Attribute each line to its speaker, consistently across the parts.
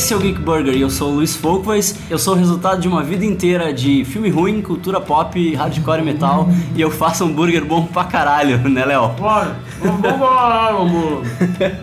Speaker 1: Esse é o Geek Burger e eu sou o Luiz Folkways. Eu sou o resultado de uma vida inteira de filme ruim, cultura pop, hardcore e metal. e eu faço hambúrguer bom pra caralho, né, Léo?
Speaker 2: Bora, vamos amor.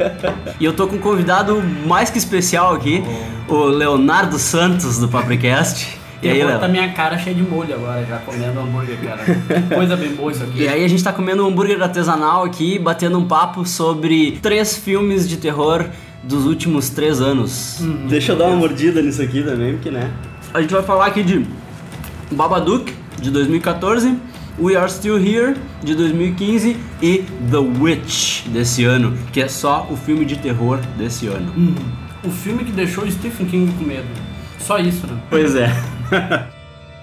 Speaker 1: E eu tô com um convidado mais que especial aqui, o Leonardo Santos do Papricast. E aí, Léo?
Speaker 2: tá minha cara cheia de molho agora, já comendo hambúrguer, cara. Que coisa bem boa isso aqui.
Speaker 1: E aí a gente tá comendo um hambúrguer artesanal aqui, batendo um papo sobre três filmes de terror dos últimos três anos. Deixa eu dar uma mordida nisso aqui também, porque né? A gente vai falar aqui de Babadook, de 2014, We Are Still Here, de 2015 e The Witch, desse ano, que é só o filme de terror desse ano.
Speaker 2: Hum, o filme que deixou o Stephen King com medo. Só isso, né?
Speaker 1: Pois é.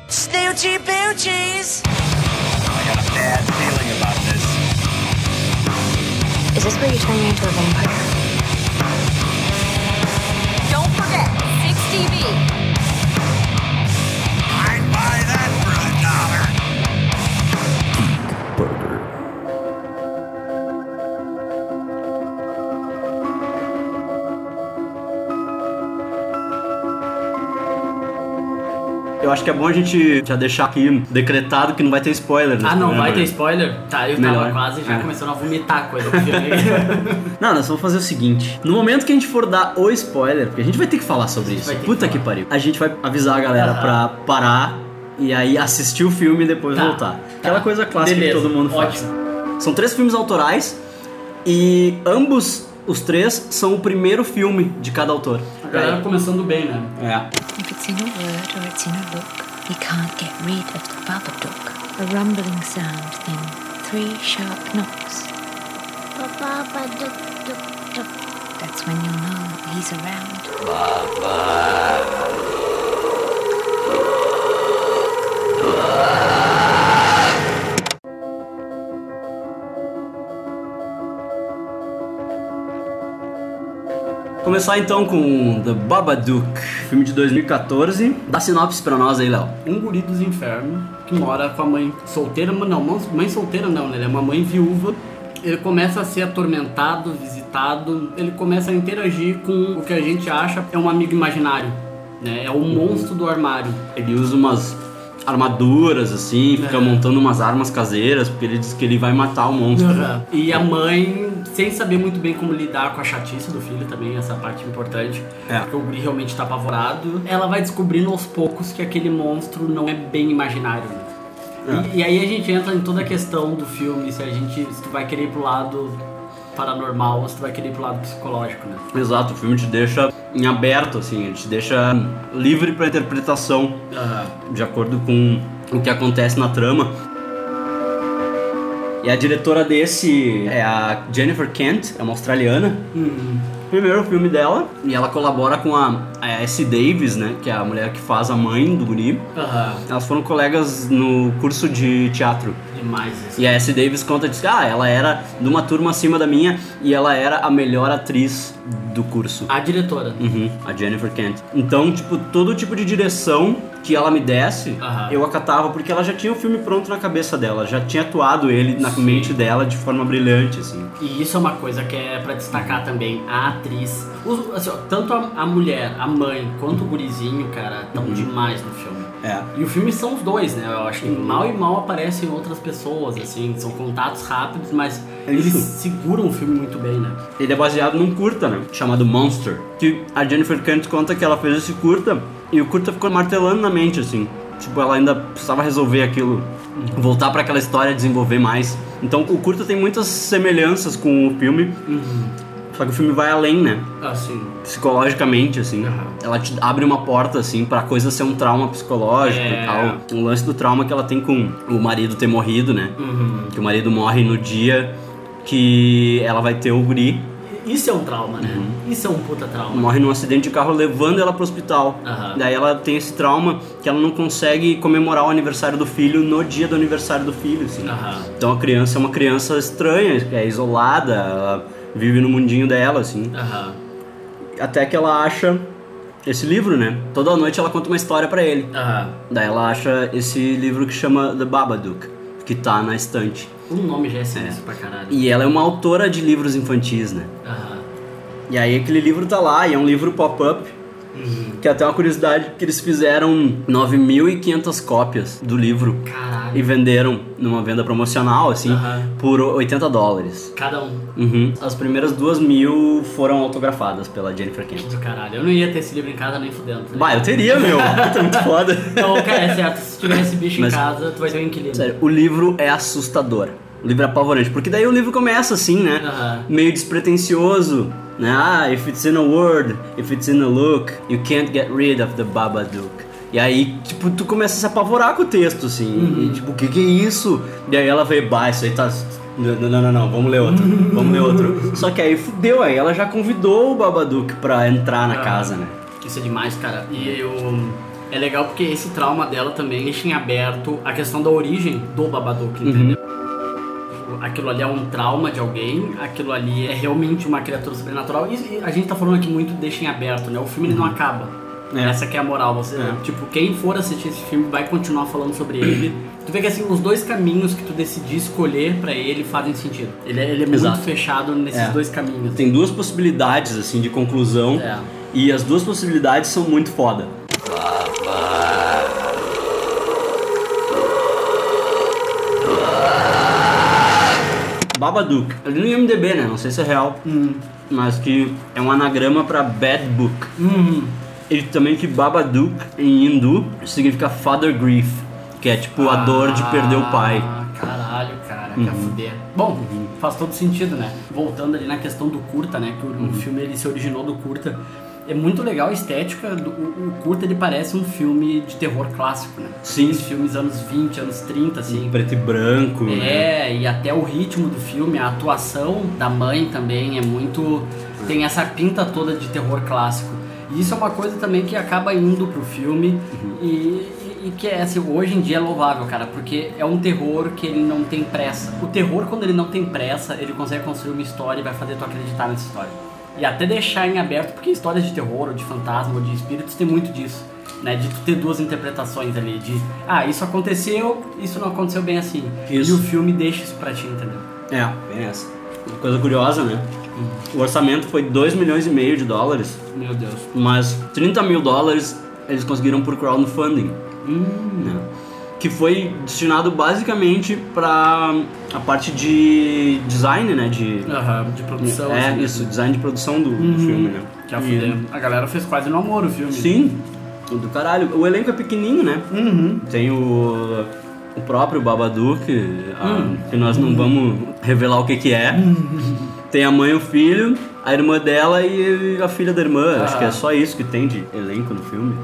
Speaker 3: Snoochie boochies.
Speaker 4: I got a bad feeling about this.
Speaker 5: Is this where you turn me into a vampire?
Speaker 4: TV.
Speaker 1: Eu acho que é bom a gente já deixar aqui decretado que não vai ter spoiler.
Speaker 2: Ah, não, vai ter
Speaker 1: né?
Speaker 2: spoiler? Tá, eu
Speaker 1: Melhor.
Speaker 2: tava quase já
Speaker 1: É.
Speaker 2: começando a vomitar coisa do filme.
Speaker 1: Não, nós vamos fazer o seguinte: no momento que a gente for dar o spoiler, porque a gente vai ter que falar sobre isso.
Speaker 2: ter que
Speaker 1: Puta que,
Speaker 2: falar.
Speaker 1: pariu. A gente vai avisar a galera
Speaker 2: Aham.
Speaker 1: pra parar e aí assistir o filme e depois
Speaker 2: Tá,
Speaker 1: voltar.
Speaker 2: tá.
Speaker 1: Aquela coisa clássica
Speaker 2: Beleza,
Speaker 1: que todo mundo faz.
Speaker 2: ótimo.
Speaker 1: São três filmes autorais e ambos, os três, são o primeiro filme de cada autor.
Speaker 2: Galera começando bem, né?
Speaker 1: É.
Speaker 5: If it's in a word or it's in a look, you can't get rid of the Babadook. A rumbling sound, then three sharp knocks. That's when you'll know he's around.
Speaker 1: Começar então com The Babadook, filme de 2014. Dá sinopse pra nós aí, Léo.
Speaker 2: Um guri dos infernos que mora com a mãe solteira, não, mãe- mãe solteira não, né? Ele é uma mãe viúva. Ele começa a ser atormentado, visitado, ele começa a interagir com o que a gente acha é um amigo imaginário, né? É o monstro do armário.
Speaker 1: Ele usa umas armaduras assim, fica
Speaker 2: É.
Speaker 1: montando umas armas caseiras, porque ele diz que ele vai matar o monstro.
Speaker 2: E a mãe, sem saber muito bem como lidar com a chatice do filho também, essa parte importante,
Speaker 1: É.
Speaker 2: porque o guri realmente tá apavorado, ela vai descobrindo aos poucos que aquele monstro não é bem imaginário. né? E, e aí a gente entra em toda a questão do filme, se a gente se tu vai querer ir pro lado paranormal tu vai querer ir pro lado psicológico, né?
Speaker 1: Exato, o filme te deixa em aberto, assim, ele te deixa livre pra interpretação, de acordo com o que acontece na trama. E a diretora desse é a Jennifer Kent, é uma australiana. Primeiro filme dela, e ela colabora com a, a S. Davis, né, que é a mulher que faz a mãe do guri.
Speaker 2: Aham.
Speaker 1: Elas foram colegas no curso de teatro.
Speaker 2: Demais isso.
Speaker 1: E a S. Davis conta diz que ah, ela era de uma turma acima da minha e ela era a melhor atriz do curso.
Speaker 2: A diretora.
Speaker 1: Uhum, a Jennifer Kent. Então, tipo, todo tipo de direção que ela me desse, eu acatava, porque ela já tinha o filme pronto na cabeça dela, já tinha atuado ele na mente dela de forma brilhante, assim.
Speaker 2: E isso é uma coisa que é pra destacar também. A atriz, os- assim, ó, tanto a, a mulher, a mãe, quanto o gurizinho, cara, tão demais no filme.
Speaker 1: É.
Speaker 2: E o filme são os dois, né? Eu acho que mal e mal aparecem outras pessoas, assim, são contatos rápidos, mas eles
Speaker 1: Isso.
Speaker 2: seguram o filme muito bem, né?
Speaker 1: Ele é baseado num curta, né? Chamado Monster. Que a Jennifer Kent conta que ela fez esse curta e o curta ficou martelando na mente, assim. Tipo, ela ainda precisava resolver aquilo, voltar pra aquela história, desenvolver mais. Então, o curta tem muitas semelhanças com o filme, só que o filme vai além, né?
Speaker 2: Assim,
Speaker 1: Psicologicamente, assim.
Speaker 2: Aham.
Speaker 1: Ela te abre uma porta, assim, pra coisa ser um trauma psicológico
Speaker 2: É.
Speaker 1: e tal. Um lance do trauma que ela tem com o marido ter morrido, né?
Speaker 2: uhum.
Speaker 1: Que o marido morre no dia que ela vai ter o guri.
Speaker 2: Isso é um trauma, né? Isso é um puta trauma.
Speaker 1: morre num acidente de carro levando ela pro hospital.
Speaker 2: Aham.
Speaker 1: Daí ela tem esse trauma que ela não consegue comemorar o aniversário do filho no dia do aniversário do filho, assim.
Speaker 2: Aham.
Speaker 1: Então a criança é uma criança estranha, é isolada, ela vive no mundinho dela, assim. Até que ela acha esse livro, né? Toda noite ela conta uma história pra ele. Daí ela acha esse livro que chama The Babadook, que tá na estante.
Speaker 2: O nome já é sinistro pra caralho.
Speaker 1: E ela é uma autora de livros infantis, né?
Speaker 2: Aham.
Speaker 1: E aí aquele livro tá lá, e é um livro pop-up, Que é até uma curiosidade que eles fizeram 9.500 cópias do livro
Speaker 2: Caralho.
Speaker 1: e venderam numa venda promocional, assim,
Speaker 2: Aham.
Speaker 1: por 80 dólares.
Speaker 2: Cada um.
Speaker 1: Uhum. As primeiras duas mil foram autografadas pela Jennifer Kent.
Speaker 2: Do caralho. Eu não ia ter esse livro em casa nem fudendo. tá
Speaker 1: Bah, eu teria, meu. Puta, muito foda.
Speaker 2: Então, cara, é certo. Se tiver esse bicho
Speaker 1: Mas-
Speaker 2: em casa, tu vai ter um inquilino.
Speaker 1: Sério, o livro é assustador. O livro é apavorante. Porque daí o livro começa assim, né? Meio despretensioso. Né? Ah, if it's in a word, if it's in a look, you can't get rid of the Babadook. E aí, tipo, tu começa a se apavorar com o texto, assim. E, tipo, o que que é isso? E aí ela veio, bah, isso aí tá... Não, não, não, não, vamos ler outro, vamos ler outro. Só que aí fudeu, aí ela já convidou o Babadook pra entrar na
Speaker 2: Ah.
Speaker 1: casa, né?
Speaker 2: Isso é demais, cara. E eu... É legal porque esse trauma dela também deixa em aberto a questão da origem do Babadook, entendeu? Aquilo ali é um trauma de alguém, aquilo ali é realmente uma criatura sobrenatural. E a gente tá falando aqui muito deixa em aberto, né? O filme ele não acaba.
Speaker 1: É.
Speaker 2: Essa que é a moral. Você,
Speaker 1: É.
Speaker 2: Tipo, quem for assistir esse filme vai continuar falando sobre ele. Tu vê que assim, os dois caminhos que tu decidir escolher pra ele fazem sentido. Ele é, ele é
Speaker 1: Exato.
Speaker 2: muito fechado nesses
Speaker 1: É.
Speaker 2: dois caminhos.
Speaker 1: Tem duas possibilidades, assim, de conclusão.
Speaker 2: É.
Speaker 1: E as duas possibilidades são muito foda. Babadook. Ali no IMDB, né? Não sei se é real. Mas que é um anagrama pra Bad Book.
Speaker 2: Hum.
Speaker 1: E também que Babadook, em hindu, significa Father Grief. Que é tipo a dor de perder o pai. Uhum.
Speaker 2: Ah, Caralho, cara, quer fuder. Bom, faz todo sentido, né? Voltando ali na questão do curta, né? Que o,
Speaker 1: Uhum.
Speaker 2: o filme ele se originou do curta. É muito legal a estética. Do, o, o curta ele parece um filme de terror clássico, né?
Speaker 1: Sim.
Speaker 2: Aqueles filmes anos 20, anos 30, assim.
Speaker 1: Preto e branco. né?
Speaker 2: É, e até o ritmo do filme, a atuação da mãe também é muito. tem essa pinta toda de terror clássico. E isso é uma coisa também que acaba indo pro filme e, e- e que é assim, hoje em dia é louvável, cara, porque é um terror que ele não tem pressa. O terror, quando ele não tem pressa, ele consegue construir uma história e vai fazer tu acreditar nessa história. E até deixar em aberto, porque histórias de terror, ou de fantasma, ou de espíritos tem muito disso. Né, de ter duas interpretações ali, de ah, isso aconteceu, isso não aconteceu bem assim.
Speaker 1: Isso.
Speaker 2: E o filme deixa isso pra ti, entendeu?
Speaker 1: É, bem essa. Uma coisa curiosa, né? O orçamento foi 2 milhões e meio de dólares,
Speaker 2: Meu Deus.
Speaker 1: mas 30 mil dólares eles conseguiram por crowdfunding. né? Que foi destinado basicamente para a parte de design, né? De,
Speaker 2: Aham, de produção.
Speaker 1: é,
Speaker 2: assim,
Speaker 1: isso, design de produção do, do filme, né?
Speaker 2: Que a,
Speaker 1: E-
Speaker 2: a galera fez quase no amor o filme.
Speaker 1: Sim, do caralho. O elenco é pequenininho, né? Tem o, o próprio Babadook, a- que nós não vamos revelar o que que é. Tem a mãe e o filho, a irmã dela e a filha da irmã. Acho
Speaker 2: Ah.
Speaker 1: que é só isso que tem de elenco no filme.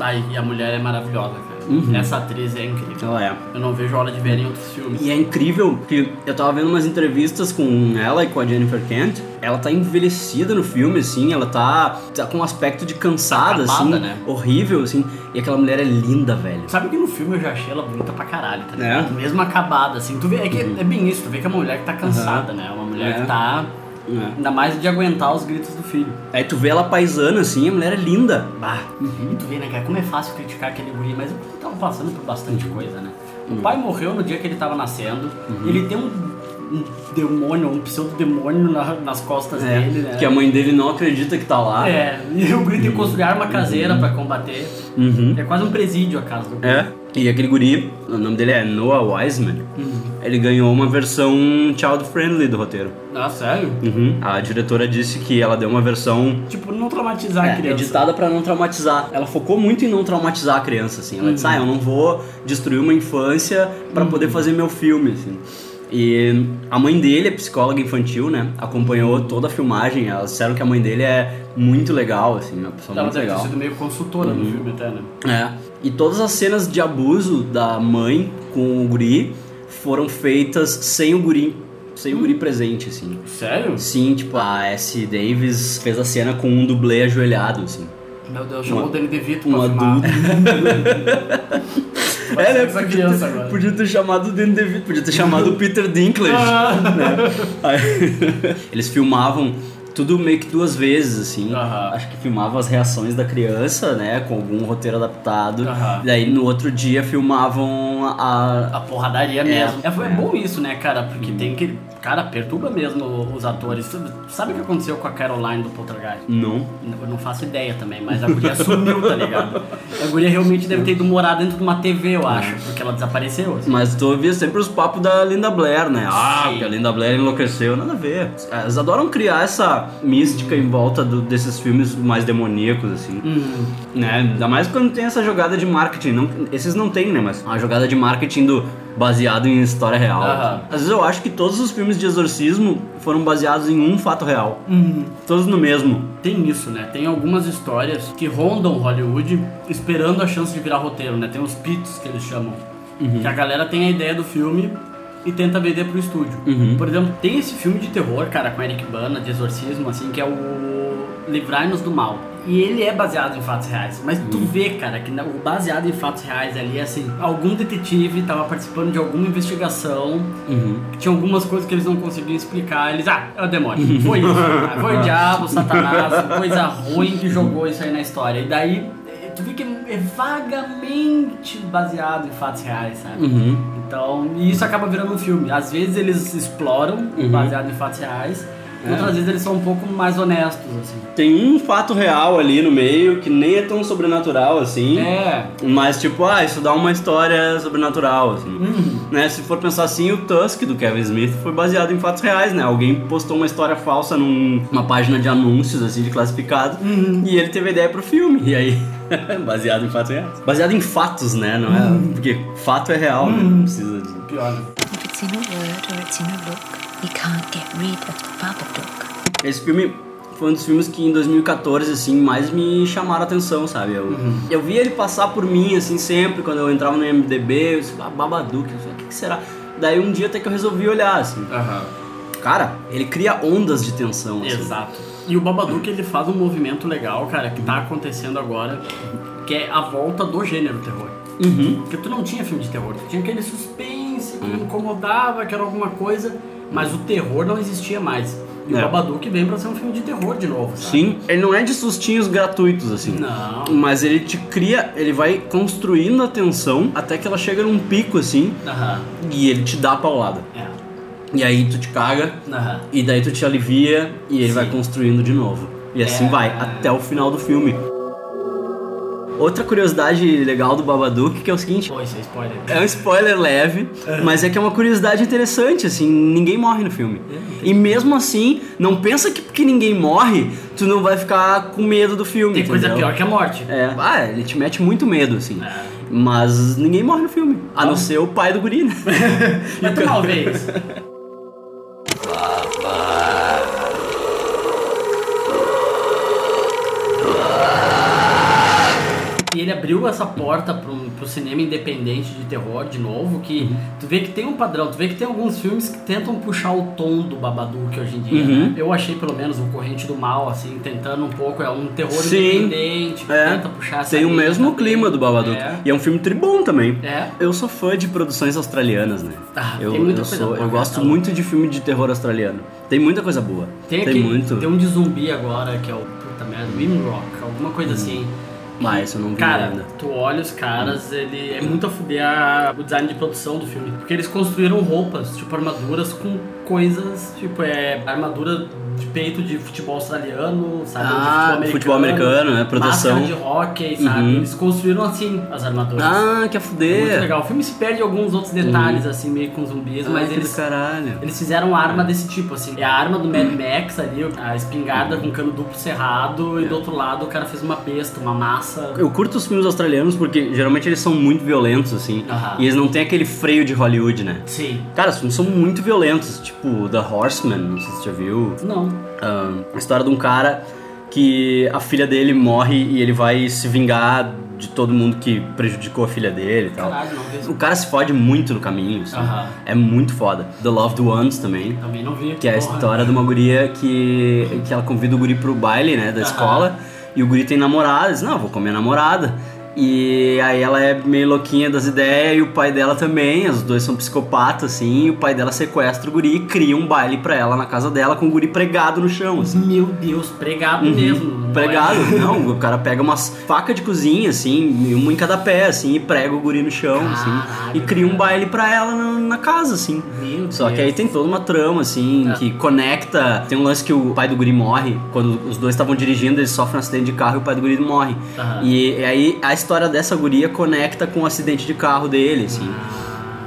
Speaker 2: Ah, e a mulher é maravilhosa, cara.
Speaker 1: Uhum.
Speaker 2: Essa atriz é incrível.
Speaker 1: Ela é.
Speaker 2: Eu não vejo a hora de ver em outros filmes.
Speaker 1: E é incrível que eu tava vendo umas entrevistas com ela e com a Jennifer Kent. Ela tá envelhecida no filme, assim, ela tá, tá com um aspecto de cansada,
Speaker 2: Acabada,
Speaker 1: assim,
Speaker 2: né?
Speaker 1: horrível, assim. E aquela mulher é linda, velho.
Speaker 2: Sabe que no filme eu já achei ela bonita pra caralho, tá
Speaker 1: É?
Speaker 2: ligado? Mesmo acabada, assim. Tu vê, é, que é bem isso, tu vê que é uma mulher que tá cansada, né? Uma mulher
Speaker 1: É.
Speaker 2: que tá.
Speaker 1: É.
Speaker 2: Ainda mais de aguentar os gritos do filho.
Speaker 1: Aí tu vê ela paisana, assim, a mulher é linda.
Speaker 2: Bah, e tu vê, né, cara, como é fácil criticar aquele guri, mas ele tava passando por bastante
Speaker 1: Uhum.
Speaker 2: coisa, né? O pai morreu no dia que ele tava nascendo, ele tem um, um demônio, um pseudo-demônio na- nas costas
Speaker 1: É,
Speaker 2: dele, né?
Speaker 1: que a mãe dele não acredita que tá lá.
Speaker 2: É, e o guri tem que construir arma caseira pra combater.
Speaker 1: Uhum.
Speaker 2: É quase um presídio a casa do guri.
Speaker 1: É. E aquele guri, o nome dele é Noah Wiseman, ele ganhou uma versão child-friendly do roteiro.
Speaker 2: Ah, sério?
Speaker 1: Uhum. A diretora disse que ela deu uma versão
Speaker 2: Tipo, não traumatizar a
Speaker 1: É,
Speaker 2: criança.
Speaker 1: editada pra não traumatizar. Ela focou muito em não traumatizar a criança, assim. Ela disse, ah, eu não vou destruir uma infância pra poder fazer meu filme, assim. E a mãe dele é psicóloga infantil, né? Acompanhou toda a filmagem. Elas disseram que a mãe dele é muito legal, assim, uma pessoa
Speaker 2: Ela
Speaker 1: muito
Speaker 2: deve ter
Speaker 1: legal.
Speaker 2: sido meio consultora no filme até, né?
Speaker 1: É. E todas as cenas de abuso da mãe com o guri foram feitas sem o guri, sem o guri presente, assim.
Speaker 2: Sério?
Speaker 1: Sim, tipo, a S. Davis fez a cena com um dublê ajoelhado, assim.
Speaker 2: Meu Deus, chamou
Speaker 1: Um-
Speaker 2: o Danny DeVito
Speaker 1: um
Speaker 2: pra filmar.
Speaker 1: adulto.
Speaker 2: Vai
Speaker 1: É, né? Podia
Speaker 2: criança
Speaker 1: ter,
Speaker 2: agora.
Speaker 1: podia ter chamado o Danny DeVito, podia ter chamado o Peter Dinklage.
Speaker 2: Ah.
Speaker 1: né? Aí, eles filmavam tudo meio que duas vezes, assim.
Speaker 2: Aham.
Speaker 1: Acho que filmava as reações da criança, né? Com algum roteiro adaptado.
Speaker 2: Aham.
Speaker 1: Daí no outro dia filmavam a.
Speaker 2: A porradaria
Speaker 1: É,
Speaker 2: mesmo. É, é
Speaker 1: é.
Speaker 2: bom isso, né, cara? Porque tem que. Cara, perturba mesmo os atores. Sabe o que aconteceu com a Caroline do Poltergeist?
Speaker 1: Não.
Speaker 2: Eu não faço ideia também, mas a guria sumiu, tá ligado? A guria realmente deve ter ido morar dentro de uma TV, eu acho, porque ela desapareceu. assim.
Speaker 1: Mas tu ouvia sempre os papos da Linda Blair, né? Ah,
Speaker 2: Sim.
Speaker 1: que a Linda Blair enlouqueceu. Nada a ver. Eles adoram criar essa mística em volta do- desses filmes mais demoníacos, assim.
Speaker 2: Uhum.
Speaker 1: Né? Ainda mais quando tem essa jogada de marketing. Não, esses não tem, né? Mas a jogada de marketing do baseado em história real.
Speaker 2: Aham.
Speaker 1: Às vezes eu acho que todos os filmes de exorcismo foram baseados em um fato real.
Speaker 2: Uhum.
Speaker 1: Todos no mesmo.
Speaker 2: Tem isso, né? Tem algumas histórias que rondam Hollywood esperando a chance de virar roteiro, né? Tem os pits que eles chamam. Que a galera tem a ideia do filme e tenta vender pro estúdio.
Speaker 1: Uhum.
Speaker 2: Por exemplo, tem esse filme de terror, cara, com Eric Bana, de exorcismo, assim, que é o Livrai-nos do Mal. E ele é baseado em fatos reais. Mas tu vê, cara, que o baseado em fatos reais ali é assim: algum detetive tava participando de alguma investigação que tinha algumas coisas que eles não conseguiam explicar. Eles, ah, é o demônio. Foi isso. Ah, Foi o diabo, Satanás, coisa ruim que jogou isso aí na história. E daí, tu vê que é vagamente baseado em fatos reais, sabe?
Speaker 1: Uhum.
Speaker 2: Então, e isso acaba virando um filme. Às vezes eles exploram, baseado em fatos reais. Outras vezes eles são um pouco mais honestos, assim.
Speaker 1: Tem um fato real ali no meio que nem é tão sobrenatural assim.
Speaker 2: É,
Speaker 1: Mas tipo, ah, isso dá uma história sobrenatural, assim. Né? Se for pensar assim, o Tusk do Kevin Smith foi baseado em fatos reais, né? Alguém postou uma história falsa num- numa página de anúncios, assim, de classificado, e ele teve a ideia pro filme. E aí, baseado em fatos reais. Baseado em fatos, né? Não é? Porque fato é real, né? Não precisa de.
Speaker 2: pior. né?
Speaker 5: If it's in a word or it's in a look, you can't get rid of the Babadook.
Speaker 1: Esse filme foi um dos filmes que em 2014, assim, mais me chamaram a atenção, sabe? Eu, eu via ele passar por mim, assim, sempre, quando eu entrava no IMDB, eu disse, ah, Babadook, eu disse, o que, que será? Daí um dia até que eu resolvi olhar, assim. Cara, ele cria ondas de tensão, assim.
Speaker 2: Exato. E o Babadook ele faz um movimento legal, cara, que tá acontecendo agora, que é a volta do gênero terror.
Speaker 1: Uhum.
Speaker 2: Porque tu não tinha filme de terror, tu tinha aquele suspense que incomodava, que era alguma coisa, mas o terror não existia mais. E
Speaker 1: É.
Speaker 2: o Babadook vem pra ser um filme de terror de novo, sabe?
Speaker 1: Sim, ele não é de sustinhos gratuitos, assim.
Speaker 2: Não.
Speaker 1: Mas ele te cria, ele vai construindo a tensão até que ela chega num pico, assim,
Speaker 2: Aham.
Speaker 1: e ele te dá a paulada.
Speaker 2: É.
Speaker 1: E aí tu te caga,
Speaker 2: Aham.
Speaker 1: E daí tu te alivia e ele
Speaker 2: Sim.
Speaker 1: vai construindo de novo. E assim
Speaker 2: É.
Speaker 1: vai, até o final do filme. Outra curiosidade legal do Babadook que é o seguinte,
Speaker 2: Pô, isso é spoiler.
Speaker 1: é um spoiler leve, mas é que é uma curiosidade interessante, assim, ninguém morre no filme.
Speaker 2: É,
Speaker 1: E mesmo assim, não pensa que porque ninguém morre, tu não vai ficar com medo do filme,
Speaker 2: Tem coisa
Speaker 1: entendeu?
Speaker 2: pior que a morte.
Speaker 1: É, ah, ele te mete muito medo, assim.
Speaker 2: É.
Speaker 1: Mas ninguém morre no filme, a não ser o pai do guri, né?
Speaker 2: Mas tu abriu essa porta pro, pro cinema independente de terror de novo, que
Speaker 1: Uhum.
Speaker 2: tu vê que tem um padrão, tu vê que tem alguns filmes que tentam puxar o tom do Babadook hoje em dia,
Speaker 1: Uhum.
Speaker 2: né? Eu achei pelo menos o Corrente do Mal, assim, tentando um pouco, é um terror
Speaker 1: Sim.
Speaker 2: independente,
Speaker 1: É.
Speaker 2: tenta puxar essa
Speaker 1: Tem o mesmo
Speaker 2: também.
Speaker 1: clima do Babadook.
Speaker 2: É.
Speaker 1: E é um filme tribom também.
Speaker 2: É.
Speaker 1: Eu sou fã de produções australianas, né?
Speaker 2: Ah,
Speaker 1: eu,
Speaker 2: tem muita
Speaker 1: eu,
Speaker 2: coisa
Speaker 1: sou-
Speaker 2: boa,
Speaker 1: eu
Speaker 2: cara,
Speaker 1: gosto
Speaker 2: tá
Speaker 1: muito de filme de terror australiano. Tem muita coisa boa.
Speaker 2: Tem, aquele,
Speaker 1: muito.
Speaker 2: tem um de zumbi agora, que é o puta merda, Rimrock, alguma coisa assim.
Speaker 1: Ah, eu não vi
Speaker 2: Cara,
Speaker 1: ainda.
Speaker 2: tu olha os caras, ele é muito a fuder a- o design de produção do filme. Porque eles construíram roupas, tipo armaduras com coisas, tipo, é armadura de peito de futebol australiano, sabe?
Speaker 1: Ah,
Speaker 2: de
Speaker 1: futebol americano, né? Proteção.
Speaker 2: De hockey, sabe?
Speaker 1: Uhum.
Speaker 2: Eles construíram assim as armaduras.
Speaker 1: Ah, que a
Speaker 2: é muito
Speaker 1: fuder.
Speaker 2: legal. O filme se perde em alguns outros detalhes, assim, meio com zumbis,
Speaker 1: Ah,
Speaker 2: mas eles
Speaker 1: caralho.
Speaker 2: eles fizeram arma desse tipo, assim. É a arma do Mad Max ali, a espingarda com cano duplo cerrado, e do outro lado o cara fez uma besta, uma massa.
Speaker 1: Eu curto os filmes australianos porque geralmente eles são muito violentos, assim. E eles não têm aquele freio de Hollywood, né?
Speaker 2: Sim.
Speaker 1: Cara, os filmes são muito violentos. Tipo, The Horseman, não sei se você já viu.
Speaker 2: Não.
Speaker 1: Ah, a história de um cara que a filha dele morre e ele vai se vingar de todo mundo que prejudicou a filha dele e tal.
Speaker 2: Caralho.
Speaker 1: O cara se fode muito no caminho, assim.
Speaker 2: Aham.
Speaker 1: É muito foda. The Loved Ones também.
Speaker 2: Também não vi.
Speaker 1: Que é a
Speaker 2: Porra.
Speaker 1: história de uma guria que, que ela convida o guri pro baile, né, da escola. E o guri tem namorada. Diz, não, vou com a minha namorada. E aí ela é meio louquinha das ideias e o pai dela também, os dois são psicopatas, assim, e o pai dela sequestra o guri e cria um baile pra ela na casa dela com o guri pregado no chão, assim.
Speaker 2: Meu Deus, pregado mesmo. não
Speaker 1: Pregado,
Speaker 2: é?
Speaker 1: não, o cara pega umas facas de cozinha, assim, uma em cada pé, assim, e prega o guri no chão, assim,
Speaker 2: Caralho,
Speaker 1: e cria um baile pra ela na, na casa, assim.
Speaker 2: Meu
Speaker 1: Só que
Speaker 2: Deus.
Speaker 1: aí tem toda uma trama, assim,
Speaker 2: É.
Speaker 1: que conecta. Tem um lance que o pai do guri morre, quando os dois estavam dirigindo, eles sofrem um acidente de carro e o pai do guri morre.
Speaker 2: Aham.
Speaker 1: E, e aí história dessa guria conecta com o acidente de carro dele, assim.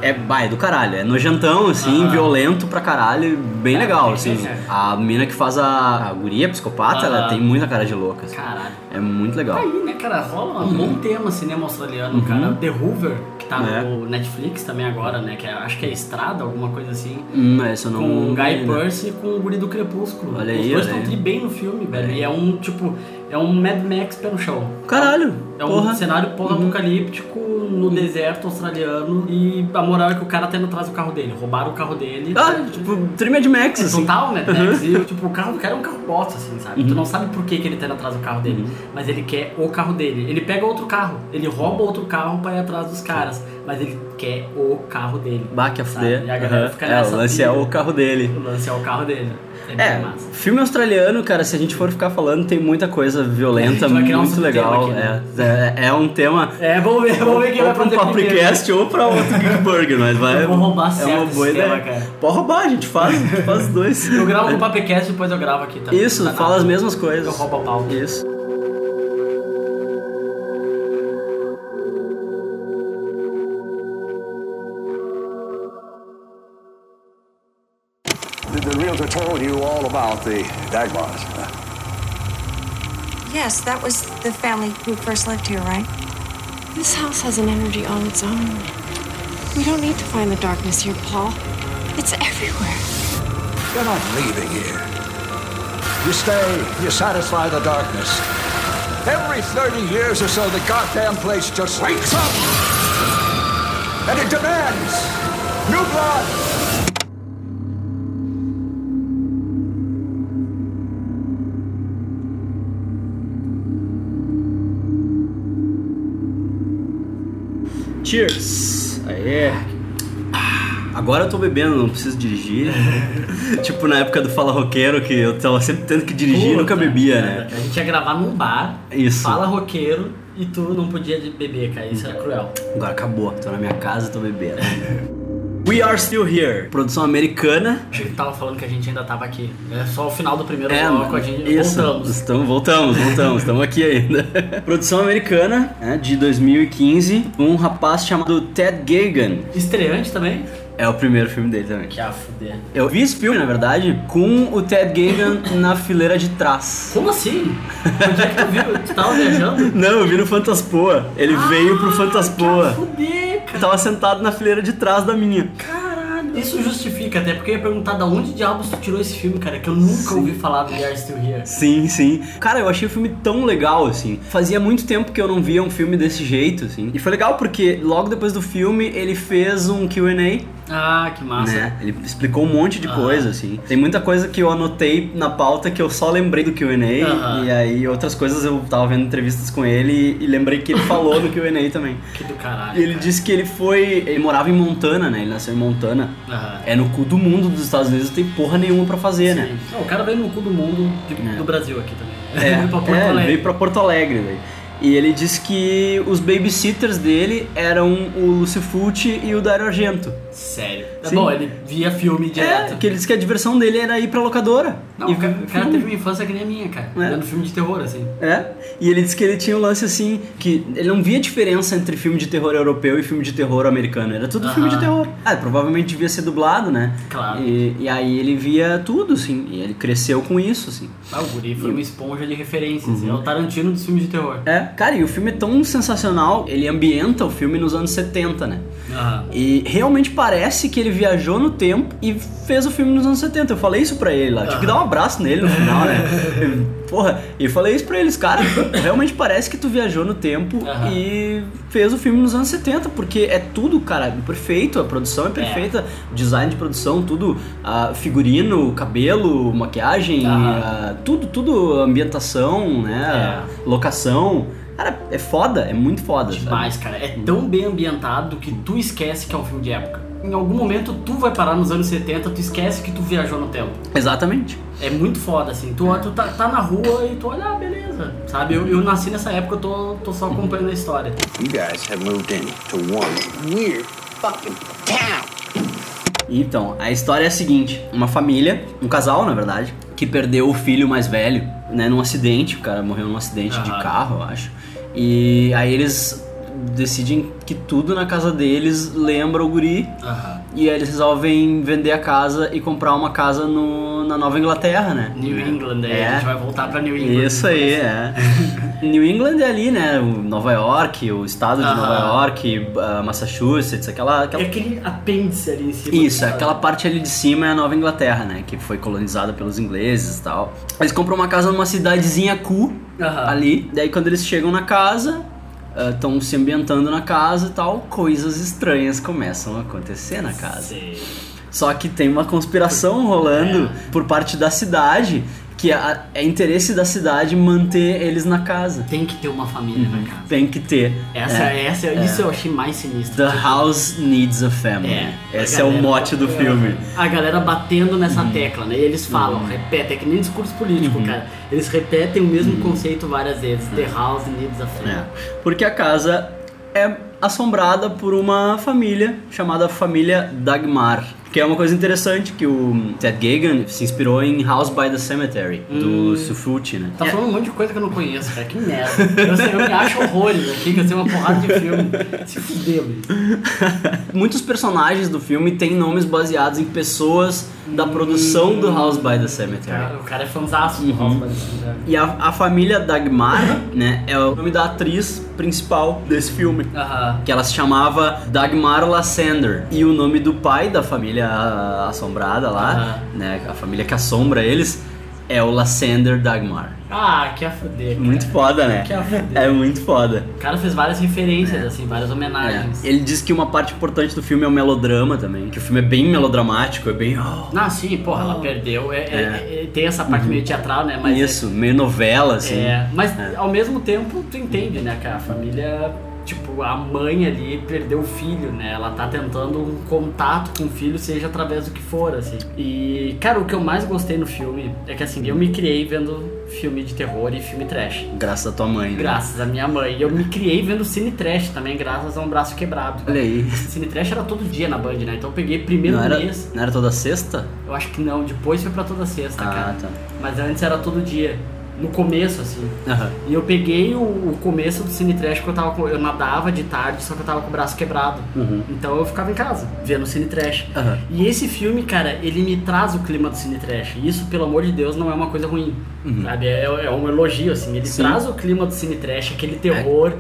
Speaker 1: É, bah, é do caralho, é nojentão, assim,
Speaker 2: Aham.
Speaker 1: violento pra caralho, bem
Speaker 2: É,
Speaker 1: legal,
Speaker 2: é,
Speaker 1: assim.
Speaker 2: é.
Speaker 1: A mina que faz a, a guria psicopata, ela
Speaker 2: Aham.
Speaker 1: tem muita cara de louca, assim.
Speaker 2: Caralho.
Speaker 1: É muito legal.
Speaker 2: Tá aí, né, cara? Rola um bom tema cinema australiano, cara. The Hoover, que tá
Speaker 1: Uhum. É.
Speaker 2: no Netflix também agora, né? Que é- acho que é Estrada, alguma coisa assim.
Speaker 1: Hum, essa eu não.
Speaker 2: com o Guy? Pearce e com o Guri do Crepúsculo.
Speaker 1: Olha
Speaker 2: Os
Speaker 1: aí,
Speaker 2: dois estão bem no filme, velho. E é um, tipo, é um Mad Max pé no chão.
Speaker 1: Caralho!
Speaker 2: É um
Speaker 1: porra. Uhum.
Speaker 2: cenário pós-apocalíptico no deserto australiano e a moral é que o cara tá indo atrás do carro dele. Roubaram o carro dele.
Speaker 1: Ah, tipo, Trimad Max,
Speaker 2: É
Speaker 1: assim.
Speaker 2: total Mad Max. E, tipo, o carro do cara é um carro bosta, assim, sabe?
Speaker 1: Uhum.
Speaker 2: Tu não sabe por que, que ele tá indo atrás do carro dele, mas ele quer o carro dele. Ele pega outro carro, ele rouba outro carro pra ir atrás dos caras, mas ele quer o carro dele.
Speaker 1: Bah, que a fuder.
Speaker 2: E a galera
Speaker 1: Aham.
Speaker 2: fica
Speaker 1: É,
Speaker 2: nessa
Speaker 1: o lance é o carro dele.
Speaker 2: O lance é o carro dele. É,
Speaker 1: É, filme australiano, cara, se a gente for ficar falando, tem muita coisa violenta,
Speaker 2: um
Speaker 1: muito legal.
Speaker 2: aqui, né?
Speaker 1: é, é, é um tema.
Speaker 2: É, vamos ver, vamos ver quem
Speaker 1: ou
Speaker 2: vai
Speaker 1: pra um. Papricast ou pra outro Geek Burger, mas vai.
Speaker 2: Eu vou roubar
Speaker 1: é
Speaker 2: certo
Speaker 1: uma
Speaker 2: esse
Speaker 1: boa ideia.
Speaker 2: cara.
Speaker 1: Pode roubar, a gente faz, a gente faz dois.
Speaker 2: Eu gravo no Papecast e depois eu gravo aqui também.
Speaker 1: Isso,
Speaker 2: Tá
Speaker 1: fala
Speaker 2: nada.
Speaker 1: as mesmas coisas.
Speaker 2: Eu roubo a pauta.
Speaker 1: Isso.
Speaker 4: About the Dagmars.
Speaker 6: Yes, that was the family who first lived here, right?
Speaker 7: This house has an energy all its own. We don't need to find the darkness here, Paul. It's everywhere.
Speaker 4: You're not leaving here. You stay, you satisfy the darkness. Every 30 years or so, the goddamn place just wakes up! And it demands new blood!
Speaker 1: Cheers! Aê! Agora eu tô bebendo, não preciso dirigir. tipo na época do Fala Roqueiro, que eu tava sempre tendo que dirigir e nunca
Speaker 2: Puta
Speaker 1: bebia, né?
Speaker 2: A gente ia gravar num bar,
Speaker 1: Isso.
Speaker 2: fala roqueiro, e tu não podia beber, cara. Isso era cruel.
Speaker 1: Agora acabou, tô na minha casa e tô bebendo. We Are Still Here, produção americana.
Speaker 2: Achei que tava falando que a gente ainda tava aqui. É só o final do primeiro
Speaker 1: É,
Speaker 2: bloco, a gente
Speaker 1: isso.
Speaker 2: voltamos.
Speaker 1: Estamos, voltamos, voltamos, estamos aqui ainda. Produção americana, né, de 2015, um rapaz chamado Ted Gagan.
Speaker 2: Estreante também?
Speaker 1: É o primeiro filme dele também.
Speaker 2: Que a fuder.
Speaker 1: Eu vi esse filme, na verdade, com o Ted Gagan na fileira de trás.
Speaker 2: Como assim? Onde é que tu viu? Tu tava viajando?
Speaker 1: Não, eu vi no Fantaspoa. Ele veio pro
Speaker 2: Que a
Speaker 1: Fantaspoa.
Speaker 2: fuder, cara.
Speaker 1: Eu tava sentado na fileira de trás da minha.
Speaker 2: Caralho. Isso justifica, até porque eu ia perguntar da onde diabos tu tirou esse filme, cara, que eu nunca ouvi falar do We Are Still Here.
Speaker 1: Sim, sim. Cara, eu achei o filme tão legal, assim. Fazia muito tempo que eu não via um filme desse jeito, assim. E foi legal porque logo depois do filme ele fez um QA.
Speaker 2: Ah, que massa.
Speaker 1: Né? Ele explicou um monte de
Speaker 2: Aham.
Speaker 1: coisa, assim. Tem muita coisa que eu anotei na pauta que eu só lembrei do QA.
Speaker 2: Aham.
Speaker 1: E aí outras coisas eu tava vendo entrevistas com ele e, lembrei que ele falou no QA também.
Speaker 2: Que do caralho.
Speaker 1: E ele disse que ele foi. Ele morava em Montana, né? Ele nasceu em Montana.
Speaker 2: Aham.
Speaker 1: É no cu do mundo dos Estados Unidos, não tem porra nenhuma pra fazer, né?
Speaker 2: Não, o cara veio no cu do mundo de-
Speaker 1: É.
Speaker 2: do Brasil aqui também.
Speaker 1: É,
Speaker 2: Veio pra Porto
Speaker 1: é, ele
Speaker 2: Alegre.
Speaker 1: veio pra Porto Alegre, velho. E ele disse que os babysitters dele eram o Lucio Fulci e o Dario Argento.
Speaker 2: Sério. É
Speaker 1: Sim.
Speaker 2: bom, ele via filme direto.
Speaker 1: É, que ele disse que a diversão dele era ir pra locadora.
Speaker 2: Não,
Speaker 1: e
Speaker 2: o cara, o cara teve uma infância que nem a minha, cara.
Speaker 1: É.
Speaker 2: Vendo filme de terror, assim.
Speaker 1: É, e ele disse que ele tinha um lance assim, que ele não via diferença entre filme de terror europeu e filme de terror americano. Era tudo filme de terror. Ah, provavelmente devia ser dublado, né?
Speaker 2: Claro.
Speaker 1: E, e aí ele via tudo, assim, e ele cresceu com isso, assim.
Speaker 2: Ah, o Guri foi uma esponja de referências.
Speaker 1: Uhum.
Speaker 2: É o Tarantino dos filmes de terror.
Speaker 1: É, cara, e o filme é tão sensacional, ele ambienta o filme nos anos 70, né?
Speaker 2: Aham.
Speaker 1: E realmente parece que ele viajou no tempo e fez o filme nos anos 70. Eu falei isso pra ele lá. Tive que dar um abraço nele no final, né? Porra, e eu falei isso pra eles, cara. Realmente parece que tu viajou no tempo e fez o filme nos anos 70, porque é tudo, cara, perfeito. A produção é perfeita, o design de produção, tudo, ah, figurino, cabelo, maquiagem, ah, tudo, tudo, ambientação, né? Locação. Cara, é foda, é muito foda. sabe?
Speaker 2: Demais, cara. É tão bem ambientado que tu esquece que é um filme de época. Em algum momento tu vai parar nos anos 70, tu esquece que tu viajou no tempo.
Speaker 1: Exatamente.
Speaker 2: É muito foda, assim. Tu, tu tá, tá na rua e tu olha, ah, beleza. Sabe? Eu, eu nasci nessa época, eu tô, tô só acompanhando a história.
Speaker 8: You guys have moved into one weird fucking town.
Speaker 1: Então, a história é a seguinte: uma família, um casal, na verdade, que perdeu o filho mais velho, né, num acidente. O cara morreu num acidente de carro, eu acho. E aí eles decidem que tudo na casa deles lembra o guri.
Speaker 2: Aham.
Speaker 1: E aí eles resolvem vender a casa e comprar uma casa no, na Nova Inglaterra, né?
Speaker 2: New England, aí
Speaker 1: É.
Speaker 2: a gente vai voltar pra New England.
Speaker 1: Isso aí, é. New England é ali, né? O Nova York, o estado de
Speaker 2: Aham.
Speaker 1: Nova York, ah, Massachusetts, aquela. aquela...
Speaker 2: É aquele apêndice ali em cima.
Speaker 1: Isso,
Speaker 2: sabe?
Speaker 1: aquela parte ali de cima é a Nova Inglaterra, né? Que foi colonizada pelos ingleses e tal. Eles compram uma casa numa cidadezinha cool
Speaker 2: Aham.
Speaker 1: ali. Daí quando eles chegam na casa, estão se ambientando na casa e tal, coisas estranhas começam a acontecer na casa.
Speaker 2: Sei.
Speaker 1: Só que tem uma conspiração rolando por parte da cidade, que é, é interesse da cidade manter eles na casa.
Speaker 2: Tem que ter uma família na casa.
Speaker 1: Tem que ter.
Speaker 2: Essa,
Speaker 1: é.
Speaker 2: essa, isso eu achei mais sinistro.
Speaker 1: The house needs a family.
Speaker 2: É,
Speaker 1: Esse
Speaker 2: a
Speaker 1: é o
Speaker 2: galera-
Speaker 1: mote do filme.
Speaker 2: A galera batendo nessa
Speaker 1: Uhum.
Speaker 2: tecla, né? E eles falam, repetem, é que nem discurso político, cara. Eles repetem o mesmo conceito várias vezes. The house needs a family.
Speaker 1: Uhum. É, porque a casa é assombrada por uma família chamada família Dagmar. Que é uma coisa interessante que o Ted Geoghegan se inspirou em House by the Cemetery, do Sufuti, né?
Speaker 2: Tá falando um monte de coisa que eu não conheço, cara. Que merda. Eu, sei, eu me acho horrores aqui, que eu sei uma porrada de filme. Se fudeu.
Speaker 1: Muitos personagens do filme têm nomes baseados em pessoas da produção do House by the Cemetery.
Speaker 2: Cara, o cara é fanzaço do
Speaker 1: Uhum.
Speaker 2: House by the Cemetery.
Speaker 1: E a, a família Dagmar, né, é o nome da atriz principal desse filme.
Speaker 2: Aham.
Speaker 1: Que ela se chamava Dagmar Lassander. E o nome do pai da família assombrada lá,
Speaker 2: Aham.
Speaker 1: né, a família que assombra eles, é o Lassander Dagmar.
Speaker 2: Ah, que a fuder. cara.
Speaker 1: Muito foda, né?
Speaker 2: Que a fuder.
Speaker 1: É muito foda.
Speaker 2: O cara fez várias referências, assim, várias
Speaker 1: É.
Speaker 2: homenagens.
Speaker 1: Ele diz que uma parte importante do filme é o melodrama também. Que o filme é bem melodramático, é bem. oh,
Speaker 2: Não, sim, porra, ela perdeu. É, é- é- tem essa parte meio teatral, né? Mas
Speaker 1: isso, meio novela, assim.
Speaker 2: É, mas
Speaker 1: É.
Speaker 2: ao mesmo tempo tu entende, né, que a família, tipo, a mãe ali perdeu o filho, né? Ela tá tentando um contato com o filho, seja através do que for, assim. E, cara, o que eu mais gostei no filme é que, assim, eu me criei vendo filme de terror e filme trash.
Speaker 1: Graças à tua mãe. né?
Speaker 2: Graças à minha mãe. E eu me criei vendo cine trash também, graças a um braço quebrado.
Speaker 1: Olha aí.
Speaker 2: Cine trash era todo dia na Band, né? Então eu peguei primeiro
Speaker 1: Não era,
Speaker 2: mês.
Speaker 1: não era toda sexta?
Speaker 2: Eu acho que não, depois foi pra toda sexta,
Speaker 1: Ah,
Speaker 2: cara.
Speaker 1: tá.
Speaker 2: Mas antes era todo dia. No começo, assim.
Speaker 1: Aham.
Speaker 2: E eu peguei o, o começo do Cine Trash que eu tava com, Eu nadava de tarde, só que eu tava com o braço quebrado. Então eu ficava em casa, vendo Cine Trash.
Speaker 1: Uhum.
Speaker 2: E esse filme, cara, ele me traz o clima do Cine Trash. Isso, pelo amor de Deus, não é uma coisa ruim. Sabe? É, é um elogio, assim. Ele
Speaker 1: Uhum. Sim.
Speaker 2: traz o clima do Cine Trash, aquele terror.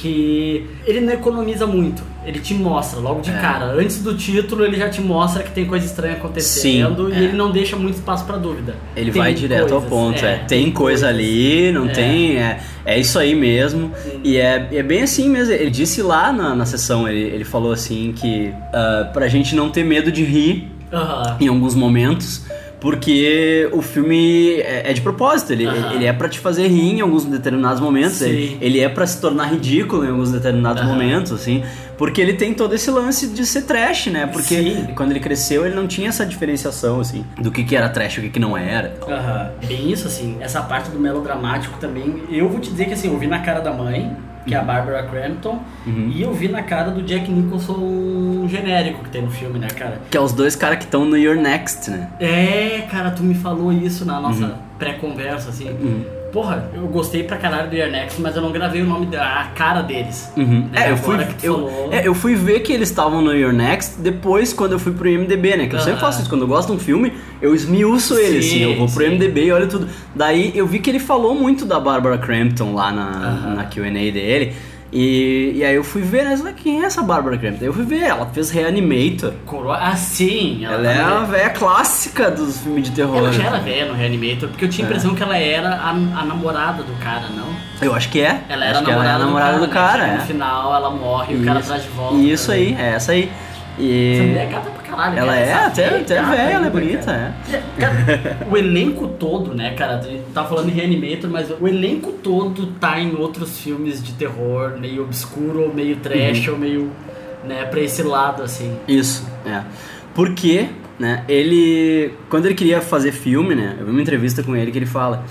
Speaker 2: Que ele não economiza muito, ele te mostra logo de
Speaker 1: É.
Speaker 2: cara. Antes do título, ele já te mostra que tem coisa estranha acontecendo
Speaker 1: Sim,
Speaker 2: e
Speaker 1: é.
Speaker 2: ele não deixa muito espaço pra dúvida.
Speaker 1: Ele
Speaker 2: Tem
Speaker 1: vai direto ao
Speaker 2: coisas,
Speaker 1: ponto, é. Tem, coisa
Speaker 2: coisas.
Speaker 1: ali, não
Speaker 2: É.
Speaker 1: tem. É, é isso aí mesmo. E é, é bem assim mesmo. Ele disse lá na, na sessão, ele, ele falou assim que ah, pra gente não ter medo de rir
Speaker 2: Aham.
Speaker 1: em alguns momentos. Porque o filme é, é de propósito, ele,
Speaker 2: Aham.
Speaker 1: ele é pra te fazer rir em alguns determinados momentos, ele, ele é pra se tornar ridículo em alguns determinados
Speaker 2: Aham.
Speaker 1: momentos, assim, porque ele tem todo esse lance de ser trash, né? Porque
Speaker 2: Sim.
Speaker 1: quando ele cresceu ele não tinha essa diferenciação, assim, do que, que era trash e o que, que não era.
Speaker 2: Aham. Bem isso, assim, essa parte do melodramático também. Eu vou te dizer que assim, eu vi na cara da mãe, que é a Barbara Crampton, e eu vi na cara do Jack Nicholson genérico que tem no filme, né, cara?
Speaker 1: Que é os dois caras que estão no Your Next, né?
Speaker 2: É, cara, tu me falou isso na nossa pré-conversa, assim. Porra, eu gostei pra caralho do Your Next, mas eu não gravei o nome da a cara deles.
Speaker 1: Uhum.
Speaker 2: Né,
Speaker 1: É, eu fui, eu,
Speaker 2: falou.
Speaker 1: é, eu fui ver que eles estavam no Your Next depois quando eu fui pro IMDB, né? Que eu sempre faço isso. Quando eu gosto de um filme, eu esmiuço ele,
Speaker 2: Sim,
Speaker 1: assim. Eu vou pro
Speaker 2: sim.
Speaker 1: IMDB e olho tudo. Daí eu vi que ele falou muito da Barbara Crampton lá na,
Speaker 2: Aham.
Speaker 1: na QA dele. E, e aí eu fui ver, né? Quem é essa Barbara Crampton? Eu fui ver, ela fez Reanimator.
Speaker 2: Coroa... Ah, sim!
Speaker 1: Ela é
Speaker 2: tá-
Speaker 1: a velha clássica dos filmes de terror.
Speaker 2: Ela já era velha no Reanimator, porque eu tinha a
Speaker 1: É.
Speaker 2: impressão que ela era a, a namorada do cara, não?
Speaker 1: Eu acho que é.
Speaker 2: Ela era
Speaker 1: acho que
Speaker 2: namorada,
Speaker 1: ela é a namorada do cara,
Speaker 2: né?
Speaker 1: é.
Speaker 2: No final ela morre e o cara traz de volta.
Speaker 1: Isso
Speaker 2: também.
Speaker 1: aí, é essa aí. E
Speaker 2: Essa mulher é gata caralho.
Speaker 1: ela
Speaker 2: cara.
Speaker 1: é
Speaker 2: Essa
Speaker 1: até,
Speaker 2: velha
Speaker 1: até
Speaker 2: gata
Speaker 1: velha, ela é bonita,
Speaker 2: cara.
Speaker 1: é.
Speaker 2: Cara, o elenco todo, né, cara? a gente Tá falando em Reanimator, mas o elenco todo tá em outros filmes de terror, meio obscuro, ou meio trash,
Speaker 1: Uhum.
Speaker 2: ou meio, né, pra esse lado, assim.
Speaker 1: Isso, é. Porque, né, ele. Quando ele queria fazer filme, né? Eu vi uma entrevista com ele que ele fala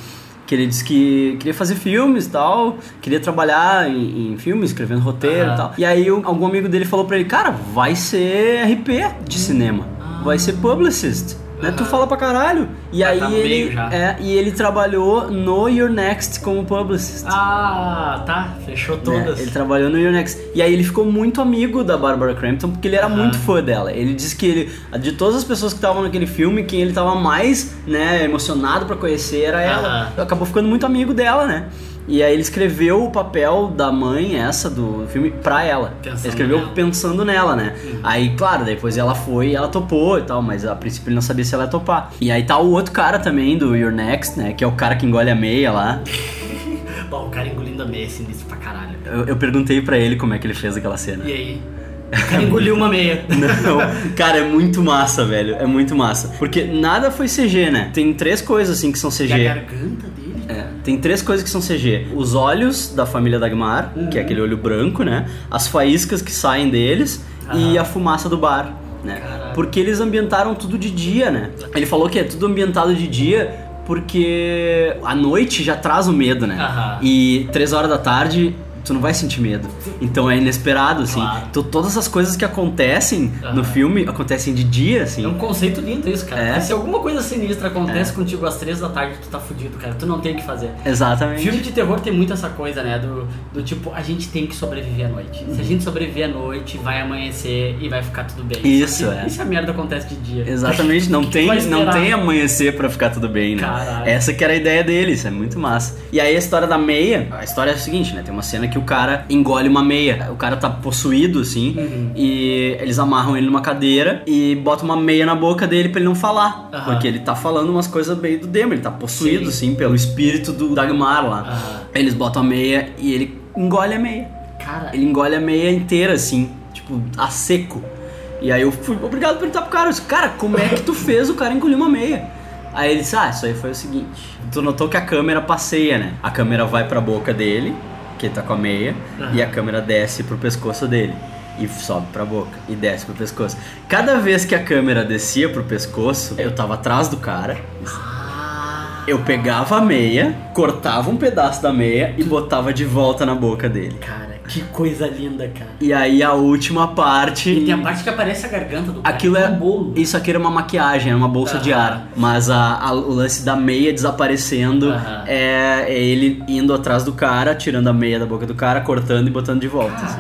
Speaker 1: que ele disse que queria fazer filmes e tal, queria trabalhar em, em filmes, escrevendo roteiro e tal. E aí um- algum amigo dele falou pra ele, cara, vai ser RP de cinema, vai ser publicist. Né? Tu
Speaker 2: Aham.
Speaker 1: fala pra caralho. E
Speaker 2: Já
Speaker 1: aí
Speaker 2: tá
Speaker 1: ele. É, e ele trabalhou no Your Next como publicist.
Speaker 2: Ah, tá. Fechou
Speaker 1: né?
Speaker 2: todas.
Speaker 1: Ele trabalhou no Your Next. E aí ele ficou muito amigo da Barbara Crampton, porque ele era
Speaker 2: Aham.
Speaker 1: muito fã dela. Ele disse que ele, de todas as pessoas que estavam naquele filme, quem ele tava mais, né, emocionado pra conhecer era ela.
Speaker 2: Aham.
Speaker 1: Acabou ficando muito amigo dela, né? E aí ele escreveu o papel da mãe, essa do filme, pra ela.
Speaker 2: Pensando
Speaker 1: ele escreveu
Speaker 2: nela.
Speaker 1: pensando nela, né? Aí, claro, depois ela foi e ela topou e tal, mas a princípio ele não sabia se ela ia topar. E aí tá o outro cara também do Your Next, né? Que é o cara que engole a meia lá.
Speaker 2: Bom, o cara engolindo a meia é sinistro pra caralho.
Speaker 1: Eu, eu perguntei pra ele como é que ele fez aquela cena.
Speaker 2: E aí? Cara engoliu uma meia.
Speaker 1: Não, cara, é muito massa, velho. É muito massa. Porque nada foi CG, né? Tem três coisas assim que são
Speaker 2: E a
Speaker 1: CG.
Speaker 2: garganta dele?
Speaker 1: Tem três coisas que são CG. Os olhos da família Dagmar, que é aquele olho branco, né? As faíscas que saem deles e a fumaça do bar, né? Porque eles ambientaram tudo de dia, né? Ele falou que é tudo ambientado de dia porque a noite já traz o medo, né?
Speaker 2: Aham.
Speaker 1: E três horas da tarde tu não vai sentir medo. Então é inesperado, assim.
Speaker 2: Claro.
Speaker 1: Então todas as coisas que acontecem no
Speaker 2: Aham.
Speaker 1: filme acontecem de dia, assim.
Speaker 2: É um conceito lindo isso, cara.
Speaker 1: É.
Speaker 2: Se alguma coisa sinistra acontece contigo às três da tarde, tu tá fudido, cara. Tu não tem o que fazer.
Speaker 1: Exatamente.
Speaker 2: Filme de terror tem muito essa coisa, né? Do, do tipo, a gente tem que sobreviver à noite. Se a gente sobreviver à noite, vai amanhecer e vai ficar tudo bem.
Speaker 1: Isso,
Speaker 2: que-
Speaker 1: é.
Speaker 2: E se a merda acontece de dia?
Speaker 1: Exatamente, não tem, não tem amanhecer pra ficar tudo bem, né?
Speaker 2: Caralho.
Speaker 1: Essa que era a ideia deles, é muito massa. E aí a história da meia, a história é a seguinte, né? Tem uma cena que o cara engole uma meia. O cara tá possuído, assim,
Speaker 2: Uhum.
Speaker 1: e eles amarram ele numa cadeira e botam uma meia na boca dele pra ele não falar.
Speaker 2: Aham.
Speaker 1: Porque ele tá falando umas coisas meio do demo, ele tá possuído,
Speaker 2: Sim.
Speaker 1: assim, pelo espírito do Dagmar lá.
Speaker 2: Aham.
Speaker 1: Eles botam a meia e ele engole a meia.
Speaker 2: Cara,
Speaker 1: Ele engole a meia inteira, assim, tipo, a seco. E aí eu fui obrigado a perguntar pro cara, eu disse, cara, como é que tu fez o cara engolir uma meia? Aí ele disse, ah, isso aí foi o seguinte. Tu notou que a câmera passeia, né? A câmera vai pra boca dele, que ele tá com a meia,
Speaker 2: Aham.
Speaker 1: e a câmera desce pro pescoço dele. E sobe pra boca, e desce pro pescoço. Cada vez que a câmera descia pro pescoço, eu tava atrás do cara. Eu pegava a meia, cortava um pedaço da meia e botava de volta na boca dele.
Speaker 2: cara, que coisa linda, cara.
Speaker 1: E aí a última parte.
Speaker 2: E tem a parte que aparece a garganta do cara.
Speaker 1: Aquilo
Speaker 2: é bolo.
Speaker 1: Isso aqui era uma maquiagem, era uma bolsa de
Speaker 2: Aham.
Speaker 1: ar. Mas a, a- o lance da meia desaparecendo
Speaker 2: Aham.
Speaker 1: é, é ele indo atrás do cara, tirando a meia da boca do cara, cortando e botando de volta. assim.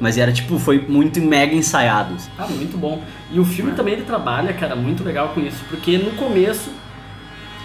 Speaker 1: Mas era tipo, foi muito mega ensaiado. assim.
Speaker 2: Ah, muito bom. E o filme também ele trabalha, cara, muito legal com isso, porque no começo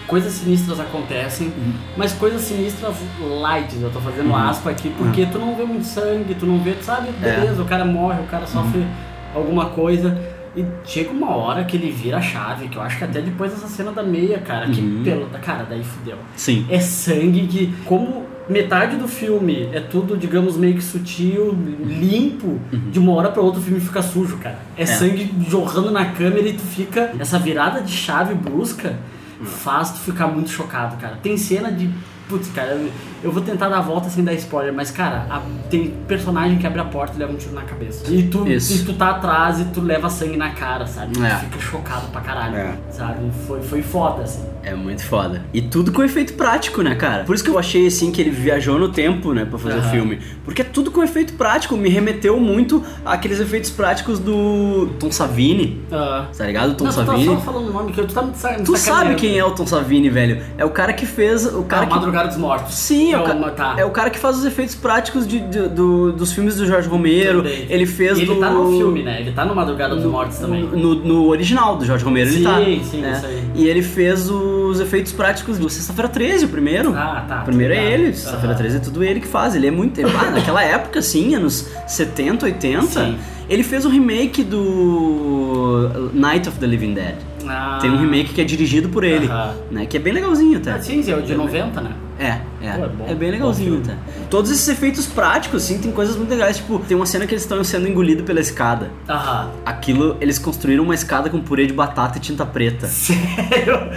Speaker 2: coisas sinistras acontecem, mas coisas sinistras light, eu tô fazendo aspa aqui, porque tu não vê muito sangue, tu não vê, tu sabe, beleza, o cara morre, o cara sofre alguma coisa. E chega uma hora que ele vira a chave, que eu acho que até depois dessa cena da meia, cara, que pelo. Cara, daí fudeu.
Speaker 1: Sim.
Speaker 2: É sangue que, como metade do filme é tudo, digamos, meio que sutil, limpo, de uma hora pra outra o filme fica sujo, cara. É, sangue jorrando na câmera e tu fica. Essa virada de chave brusca faz tu ficar muito chocado, cara. Tem cena de. Putz, cara, eu, eu vou tentar dar a volta sem dar spoiler, mas, cara, a- tem personagem que abre a porta e leva um tiro na cabeça. E tu,
Speaker 1: Isso.
Speaker 2: e tu tá atrás e tu leva sangue na cara, sabe?
Speaker 1: É.
Speaker 2: Tu fica chocado pra caralho,
Speaker 1: É.
Speaker 2: sabe? Foi, foi foda, assim.
Speaker 1: É muito foda. E tudo com efeito prático, né, cara? Por isso que eu achei, assim, que ele viajou no tempo, né, pra fazer o
Speaker 2: Aham.
Speaker 1: filme. Porque é tudo com efeito prático. Me remeteu muito àqueles efeitos práticos do Tom Savini.
Speaker 2: Ah.
Speaker 1: Tá ligado? Tom
Speaker 2: Não, tu tá
Speaker 1: Savini.
Speaker 2: só falando o nome, que tu tá me sa- me
Speaker 1: Tu sabe quem é o Tom Savini, velho? É o cara que fez. O cara
Speaker 2: Ah,
Speaker 1: que...
Speaker 2: Madrugada dos Mortos.
Speaker 1: Sim, é o, ca-
Speaker 2: tá.
Speaker 1: é o cara que faz os efeitos práticos de, de- do- dos filmes do Jorge Romero. Ele fez
Speaker 2: E ele
Speaker 1: do.
Speaker 2: tá no filme, né? Ele tá no Madrugada dos Mortos também.
Speaker 1: No, no original do Jorge Romero ele
Speaker 2: Sim,
Speaker 1: tá.
Speaker 2: sim,
Speaker 1: né?
Speaker 2: isso aí.
Speaker 1: E ele fez os efeitos práticos do Sexta-feira 13, o primeiro.
Speaker 2: Ah, tá,
Speaker 1: O primeiro
Speaker 2: tô
Speaker 1: é ele. Sexta-feira
Speaker 2: Aham.
Speaker 1: 13 é tudo ele que faz. Ele é muito. ah, naquela época, sim, anos 70, 80.
Speaker 2: Sim.
Speaker 1: Ele fez o remake do Night of the Living Dead.
Speaker 2: Ah.
Speaker 1: Tem um remake que é dirigido por ele,
Speaker 2: Aham.
Speaker 1: né? Que é bem legalzinho até.
Speaker 2: Ah, sim, sim, é o de 90, né?
Speaker 1: É, é.
Speaker 2: Pô, é bom.
Speaker 1: é bem
Speaker 2: Bom
Speaker 1: legalzinho, tá? Todos esses efeitos práticos, assim, tem coisas muito legais. Tipo, tem uma cena que eles estão sendo engolidos pela escada.
Speaker 2: Aham.
Speaker 1: Aquilo, eles construíram uma escada com purê de batata e tinta preta.
Speaker 2: Sério?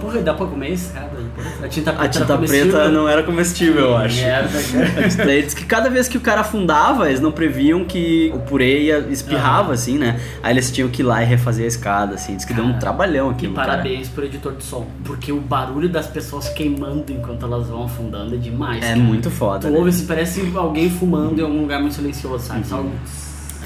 Speaker 2: Porra, dá pra comer isso, cara? A tinta preta
Speaker 1: A tinta
Speaker 2: era
Speaker 1: preta não era comestível, eu acho.
Speaker 2: Merda, cara.
Speaker 1: Diz que cada vez que o cara afundava, eles não previam que o purê ia espirrava, assim, né? Aí eles tinham que ir lá e refazer a escada, assim. Diz que deu um
Speaker 2: Cara,
Speaker 1: trabalhão
Speaker 2: E
Speaker 1: aquilo, cara.
Speaker 2: parabéns pro editor de som. Porque o barulho das pessoas queimando enquanto elas vão afundando é demais.
Speaker 1: É
Speaker 2: cara.
Speaker 1: muito foda,
Speaker 2: Tu
Speaker 1: né?
Speaker 2: ouve assim, parece alguém fumando em algum lugar muito silencioso, sabe? Só um-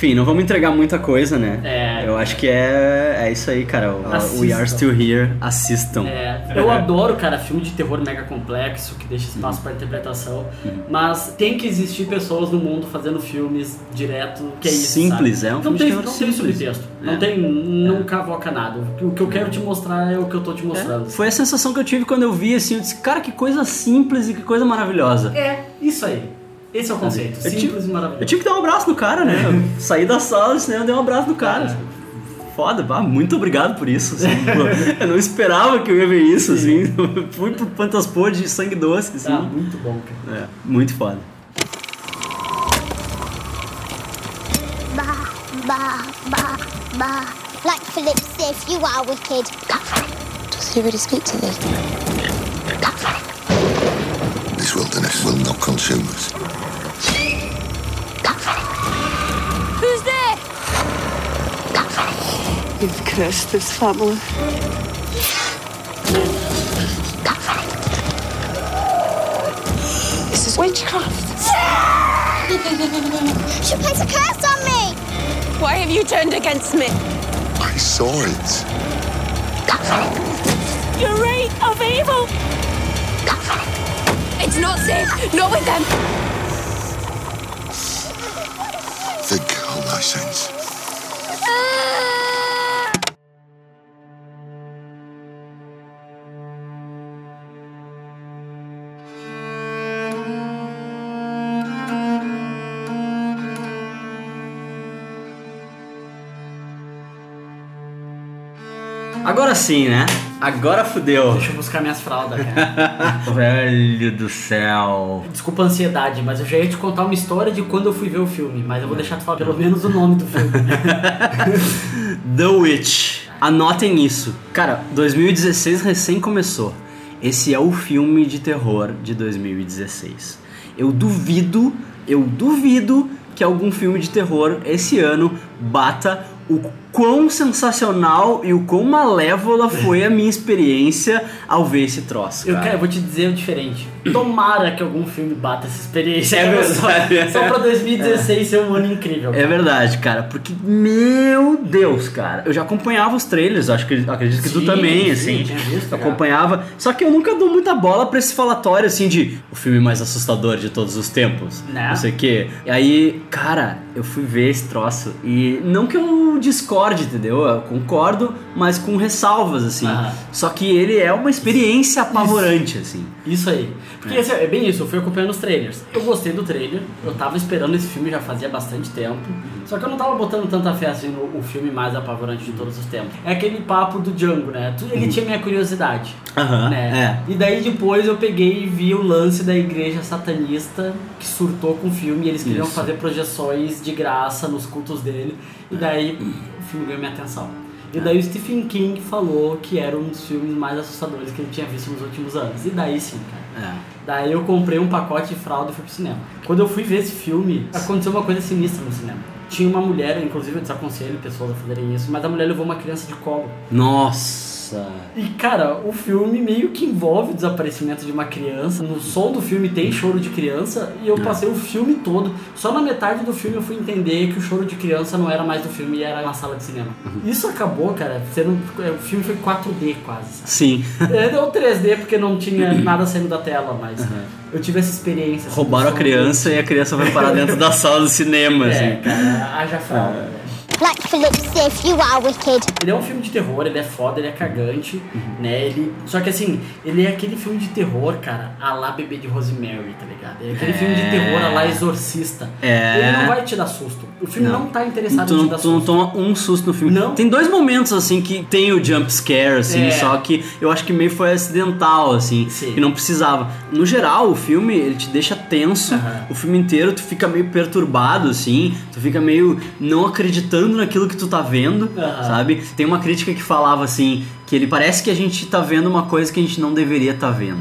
Speaker 1: Enfim, não vamos entregar muita coisa, né?
Speaker 2: É.
Speaker 1: Eu acho que é, é isso aí, cara. O-
Speaker 2: Assistam.
Speaker 1: We Are Still Here, assistam.
Speaker 2: É, eu adoro, cara, filme de terror mega complexo, que deixa espaço
Speaker 1: Uhum.
Speaker 2: pra interpretação. Mas tem que existir pessoas no mundo fazendo filmes direto, que é isso.
Speaker 1: Simples,
Speaker 2: sabe?
Speaker 1: é um
Speaker 2: não
Speaker 1: filme de
Speaker 2: tem,
Speaker 1: terror
Speaker 2: não tem
Speaker 1: simples.
Speaker 2: subtexto.
Speaker 1: É.
Speaker 2: Não tem. Não cavoca nada. O que eu quero te mostrar é o que eu tô te mostrando.
Speaker 1: Foi a sensação que eu tive quando eu vi, assim, eu disse, cara, que coisa simples e que coisa maravilhosa.
Speaker 2: É, isso aí. Esse é o conceito.
Speaker 1: Eu
Speaker 2: Simples
Speaker 1: tive-
Speaker 2: e maravilhoso.
Speaker 1: Eu tive que dar um abraço no cara, né? Eu saí da sala do cinema, dei um abraço no cara.
Speaker 2: É.
Speaker 1: Foda, pá, muito obrigado por isso. assim, eu não esperava que eu ia ver isso, assim. Fui pro Pantaspor de sangue doce, assim.
Speaker 2: Tá muito bom, cara.
Speaker 1: É, muito foda.
Speaker 9: Bah, bah, bah, bah. Like Philip Sif, you are wicked.
Speaker 5: Does he really speak to?
Speaker 4: This wilderness will not consume us.
Speaker 9: Who's there?
Speaker 7: You've cursed this family. This is witchcraft.
Speaker 9: She placed a curse on me.
Speaker 7: Why have you turned against me?
Speaker 4: I saw it.
Speaker 7: Your reign of evil. It's not safe. Not with them.
Speaker 4: Think on thy sense.
Speaker 1: Agora sim, né? Agora fudeu.
Speaker 2: Deixa eu buscar minhas fraldas, cara.
Speaker 1: Velho do céu.
Speaker 2: Desculpa a ansiedade, mas eu já ia te contar uma história de quando eu fui ver o filme, mas eu vou deixar tu falar pelo menos o nome do filme.
Speaker 1: The Witch. Anotem isso. Cara, 2016 recém começou. Esse é o filme de terror de 2016. Eu duvido, eu duvido que algum filme de terror esse ano bata o quão sensacional e o quão malévola foi a minha experiência ao ver esse troço.
Speaker 2: Eu,
Speaker 1: Cara.
Speaker 2: cara, eu vou te dizer o diferente. Tomara que algum filme bata essa experiência.
Speaker 1: É
Speaker 2: cara. Só-
Speaker 1: verdade.
Speaker 2: Só, pra 2016 ser um ano incrível.
Speaker 1: É verdade, cara, porque, meu Deus, cara, eu já acompanhava os trailers, acho que acredito que tu
Speaker 2: Sim,
Speaker 1: também,
Speaker 2: sim,
Speaker 1: assim.
Speaker 2: tinha visto
Speaker 1: acompanhava, só que eu nunca dou muita bola pra esse falatório, assim, de o filme mais assustador de todos os tempos,
Speaker 2: Né?
Speaker 1: não sei o quê. E aí, cara, eu fui ver esse troço e não que eu discorde, entendeu? Eu concordo, mas com ressalvas, assim.
Speaker 2: Aham.
Speaker 1: Só que ele é uma experiência apavorante, assim.
Speaker 2: Isso aí. Porque assim, é bem isso, eu fui acompanhando os trailers. Eu gostei do trailer, eu tava esperando esse filme já fazia bastante tempo. Só que eu não tava botando tanta fé assim no o filme mais apavorante de todos os tempos. É aquele papo do Django, né? Ele tinha minha curiosidade.
Speaker 1: Aham,
Speaker 2: né? E daí depois eu peguei e vi o lance da igreja satanista que surtou com o filme e eles queriam
Speaker 1: Isso.
Speaker 2: fazer projeções de graça nos cultos dele. E daí o filme ganhou minha atenção. E daí o Stephen King falou que era um dos filmes mais assustadores que ele tinha visto nos últimos anos. E daí sim, cara.
Speaker 1: É.
Speaker 2: Daí eu comprei um pacote de fralda e fui pro cinema. Quando eu fui ver esse filme, aconteceu uma coisa sinistra no cinema. Tinha uma mulher, inclusive eu desaconselho pessoas a fazerem isso, mas a mulher levou uma criança de colo.
Speaker 1: Nossa.
Speaker 2: E cara, o filme meio que envolve o desaparecimento de uma criança. No som do filme tem choro de criança e eu passei o filme todo. Só na metade do filme eu fui entender que o choro de criança não era mais do filme e era na sala de cinema. Isso acabou, cara, sendo. O filme foi 4D quase. sabe?
Speaker 1: Sim.
Speaker 2: É, Deu 3D porque não tinha nada saindo da tela, mas eu tive essa experiência. assim,
Speaker 1: Roubaram a criança e a criança vai parar dentro da sala do cinema,
Speaker 2: É,
Speaker 1: assim.
Speaker 2: cara, haja fralda.
Speaker 9: Like Philip Sif, you are wicked.
Speaker 2: Ele é um filme de terror, ele é foda, ele é cagante, né? Ele... Só que assim, ele é aquele filme de terror, cara, a lá Bebê de Rosemary, tá ligado? É aquele filme de terror a lá Exorcista.
Speaker 1: É.
Speaker 2: Ele não vai te dar susto. O filme não, tá interessado
Speaker 1: Tu
Speaker 2: em te
Speaker 1: não,
Speaker 2: dar
Speaker 1: tu não
Speaker 2: susto.
Speaker 1: toma um susto no filme.
Speaker 2: Não.
Speaker 1: Tem dois momentos, assim, que tem o jump scare, assim,
Speaker 2: É.
Speaker 1: só que eu acho que meio foi acidental, assim,
Speaker 2: Sim.
Speaker 1: que não precisava. No geral, o filme, ele te deixa tenso,
Speaker 2: Aham.
Speaker 1: o filme inteiro tu fica meio perturbado, assim, tu fica meio não acreditando naquilo que tu tá vendo, sabe? Tem uma crítica que falava, assim, que ele parece que a gente tá vendo uma coisa que a gente não deveria tá vendo.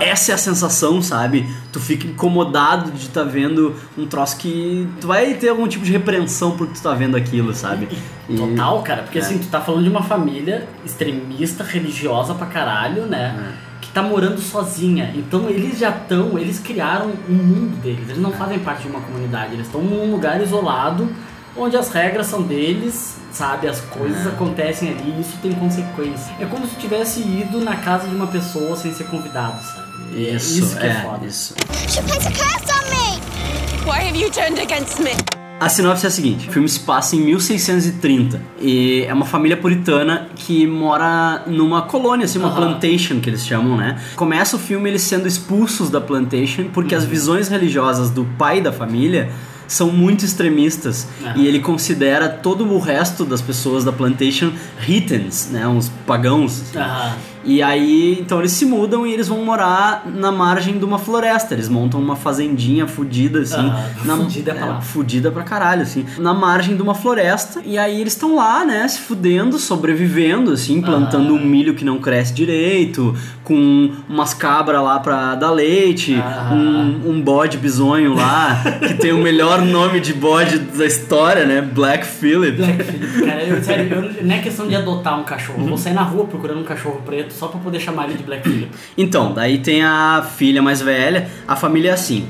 Speaker 1: Essa é a sensação, sabe? Tu fica incomodado de estar vendo um troço que tu vai ter algum tipo de repreensão por tu tá vendo aquilo, sabe? E-
Speaker 2: Total, cara, porque
Speaker 1: É.
Speaker 2: assim, tu tá falando de uma família extremista, religiosa pra caralho, né?
Speaker 1: É.
Speaker 2: Que tá morando sozinha. Então eles já estão, eles criaram um mundo deles. Eles não fazem parte de uma comunidade, eles estão num lugar isolado, onde as regras são deles, sabe? As coisas
Speaker 1: É.
Speaker 2: acontecem ali e isso tem consequência. É como se tivesse ido na casa de uma pessoa sem ser convidado, sabe?
Speaker 1: Isso,
Speaker 2: isso que é,
Speaker 1: é,
Speaker 2: foda.
Speaker 1: isso.
Speaker 9: A curse on me.
Speaker 7: Why have you turned against me?
Speaker 1: A sinopse é a seguinte: o filme se passa em 1630 e é uma família puritana que mora numa colônia, assim, uma
Speaker 2: Aham.
Speaker 1: plantation que eles chamam, né? Começa o filme eles sendo expulsos da plantation porque as visões religiosas do pai da família são muito extremistas e ele considera todo o resto das pessoas da plantation heathens, né? Uns pagãos.
Speaker 2: Aham.
Speaker 1: E aí, então eles se mudam e eles vão morar na margem de uma floresta. Eles montam uma fazendinha fudida, assim.
Speaker 2: Ah, fudida é a palavra.
Speaker 1: Fudida pra caralho, assim. Na margem de uma floresta. E aí eles estão lá, né, se fudendo, sobrevivendo, assim, plantando um milho que não cresce direito, com umas cabras lá pra dar leite,
Speaker 2: Ah.
Speaker 1: um, um bode bisonho lá, que tem o melhor nome de bode da história, né? Black Phillip.
Speaker 2: Black Phillip, cara, eu, sério, eu- não é questão de adotar um cachorro. Eu vou sair na rua procurando um cachorro preto só pra poder chamar ele de Black Phillip.
Speaker 1: Então, daí tem a filha mais velha. A família é assim: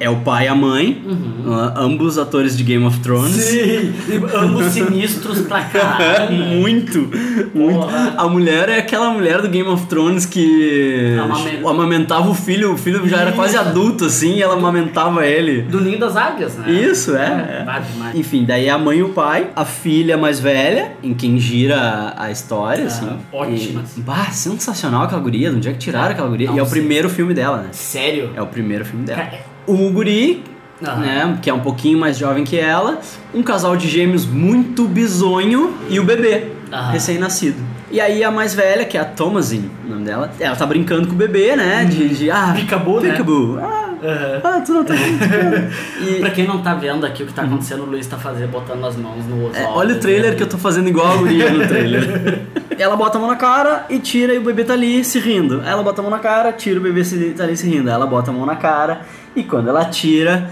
Speaker 1: é o pai e a mãe, ah, ambos atores de Game of Thrones.
Speaker 2: Sim, ambos sinistros pra caralho.
Speaker 1: muito, muito.
Speaker 2: Porra.
Speaker 1: A mulher é aquela mulher do Game of Thrones que
Speaker 2: Amamenta.
Speaker 1: amamentava o filho, o filho já era quase adulto assim, e ela amamentava ele.
Speaker 2: Do Ninho das Águias, né?
Speaker 1: Isso, é.
Speaker 2: É.
Speaker 1: Enfim, daí a mãe e o pai, a filha mais velha, em quem gira a, história, assim.
Speaker 2: ótimas.
Speaker 1: E, bah, sensacional aquela guria, de onde é que tiraram aquela guria?
Speaker 2: Não
Speaker 1: e é o
Speaker 2: sei.
Speaker 1: primeiro filme dela, né?
Speaker 2: Sério?
Speaker 1: É o primeiro filme dela.
Speaker 2: Cara,
Speaker 1: O guri,
Speaker 2: Ah.
Speaker 1: né, que é um pouquinho mais jovem que ela, um casal de gêmeos muito bizonho e o bebê,
Speaker 2: Ah.
Speaker 1: recém-nascido. E aí a mais velha, que é a Thomasin, o nome dela, ela tá brincando com o bebê, né, de, de ah,
Speaker 2: Peekaboo, né?
Speaker 1: peekaboo, ah,
Speaker 2: Aham.
Speaker 1: ah, tu não tá. E-
Speaker 2: Pra quem não tá vendo aqui o que tá acontecendo, o Luiz tá fazendo, botando as mãos no
Speaker 1: É,
Speaker 2: óculos
Speaker 1: olha o trailer
Speaker 2: dele.
Speaker 1: que eu tô fazendo igual a guria no trailer. Ela bota a mão na cara e tira e o bebê tá ali se rindo. Ela bota a mão na cara, tira o bebê tá ali se rindo. Ela bota a mão na cara e quando ela tira,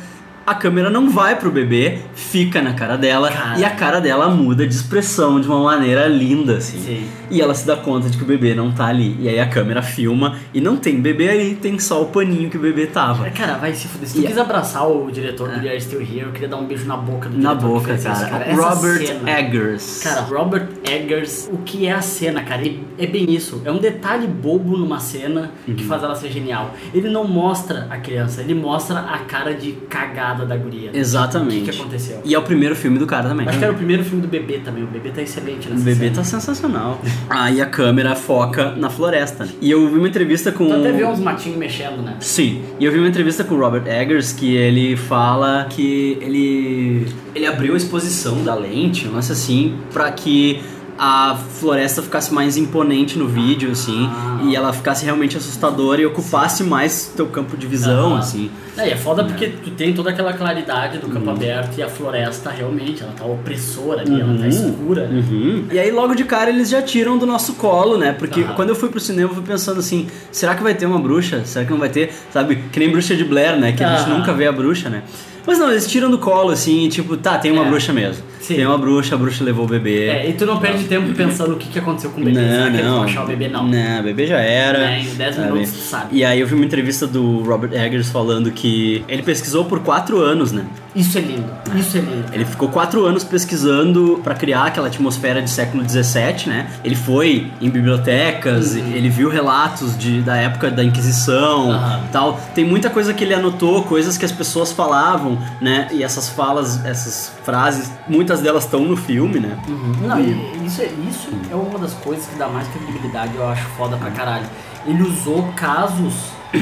Speaker 1: a câmera não vai pro bebê, fica na cara dela
Speaker 2: Cara.
Speaker 1: e a cara dela muda de expressão de uma maneira linda, assim.
Speaker 2: Sim.
Speaker 1: E ela se dá conta de que o bebê não tá ali. E aí a câmera filma e não tem bebê ali, tem só o paninho que o bebê tava.
Speaker 2: Cara, vai se fuder. Se tu
Speaker 1: E-
Speaker 2: quis abraçar o diretor do We Are Still Here, eu queria dar um beijo na boca do
Speaker 1: Na
Speaker 2: diretor que
Speaker 1: boca,
Speaker 2: fez isso,
Speaker 1: cara. Robert
Speaker 2: cena-
Speaker 1: Eggers.
Speaker 2: Cara, Robert Eggers, o que é a cena, cara? Ele- é bem isso. É um detalhe bobo numa cena
Speaker 1: Uhum.
Speaker 2: que faz ela ser genial. Ele não mostra a criança, ele mostra a cara de cagada da guria.
Speaker 1: Exatamente.
Speaker 2: O que, que aconteceu?
Speaker 1: E é o primeiro filme do cara também.
Speaker 2: Acho que era o primeiro filme do bebê também. O bebê tá excelente
Speaker 1: O
Speaker 2: nessa
Speaker 1: bebê
Speaker 2: cena.
Speaker 1: tá sensacional. Aí a câmera foca na floresta. né? E eu vi uma entrevista com.
Speaker 2: Tu até vê uns matinhos mexendo, né?
Speaker 1: Sim, e eu vi uma entrevista com o Robert Eggers que ele fala que ele ele abriu a exposição da lente, um lance assim, pra que a floresta ficasse mais imponente no vídeo, assim,
Speaker 2: Ah.
Speaker 1: e ela ficasse realmente assustadora e ocupasse mais teu campo de visão,
Speaker 2: Aham.
Speaker 1: assim.
Speaker 2: É, e é foda porque tu tem toda aquela claridade do campo aberto e a floresta realmente, ela tá opressora ali, ela tá escura.
Speaker 1: Uhum. E aí logo de cara eles já tiram do nosso colo, né? Porque
Speaker 2: Aham.
Speaker 1: quando eu fui pro cinema eu fui pensando assim, será que vai ter uma bruxa? Será que não vai ter? Sabe, que nem bruxa de Blair, né? Que a gente nunca vê a bruxa, né? Mas não, eles tiram do colo assim, e tipo, tá, tem uma
Speaker 2: É.
Speaker 1: bruxa mesmo.
Speaker 2: Sim.
Speaker 1: Tem uma bruxa, a bruxa levou o bebê.
Speaker 2: É, e tu não perde tempo pensando o que, que aconteceu com o bebê.
Speaker 1: Não,
Speaker 2: Será que eles vão
Speaker 1: não.
Speaker 2: achar o bebê? Não.
Speaker 1: Não, o bebê já era.
Speaker 2: É, em 10
Speaker 1: sabe?
Speaker 2: minutos tu sabe.
Speaker 1: E aí eu vi uma entrevista do Robert Eggers falando que ele pesquisou por quatro anos, né?
Speaker 2: Isso é lindo, isso é lindo.
Speaker 1: Ele ficou quatro anos pesquisando pra criar aquela atmosfera de século XVII, né? Ele foi em bibliotecas, ele viu relatos de, da época da Inquisição e tal. Tem muita coisa que ele anotou, coisas que as pessoas falavam, né? E essas falas, essas frases, muitas delas estão no filme, né?
Speaker 2: Não, e isso, é- isso é uma das coisas que dá mais credibilidade, eu acho foda pra caralho. Ele usou casos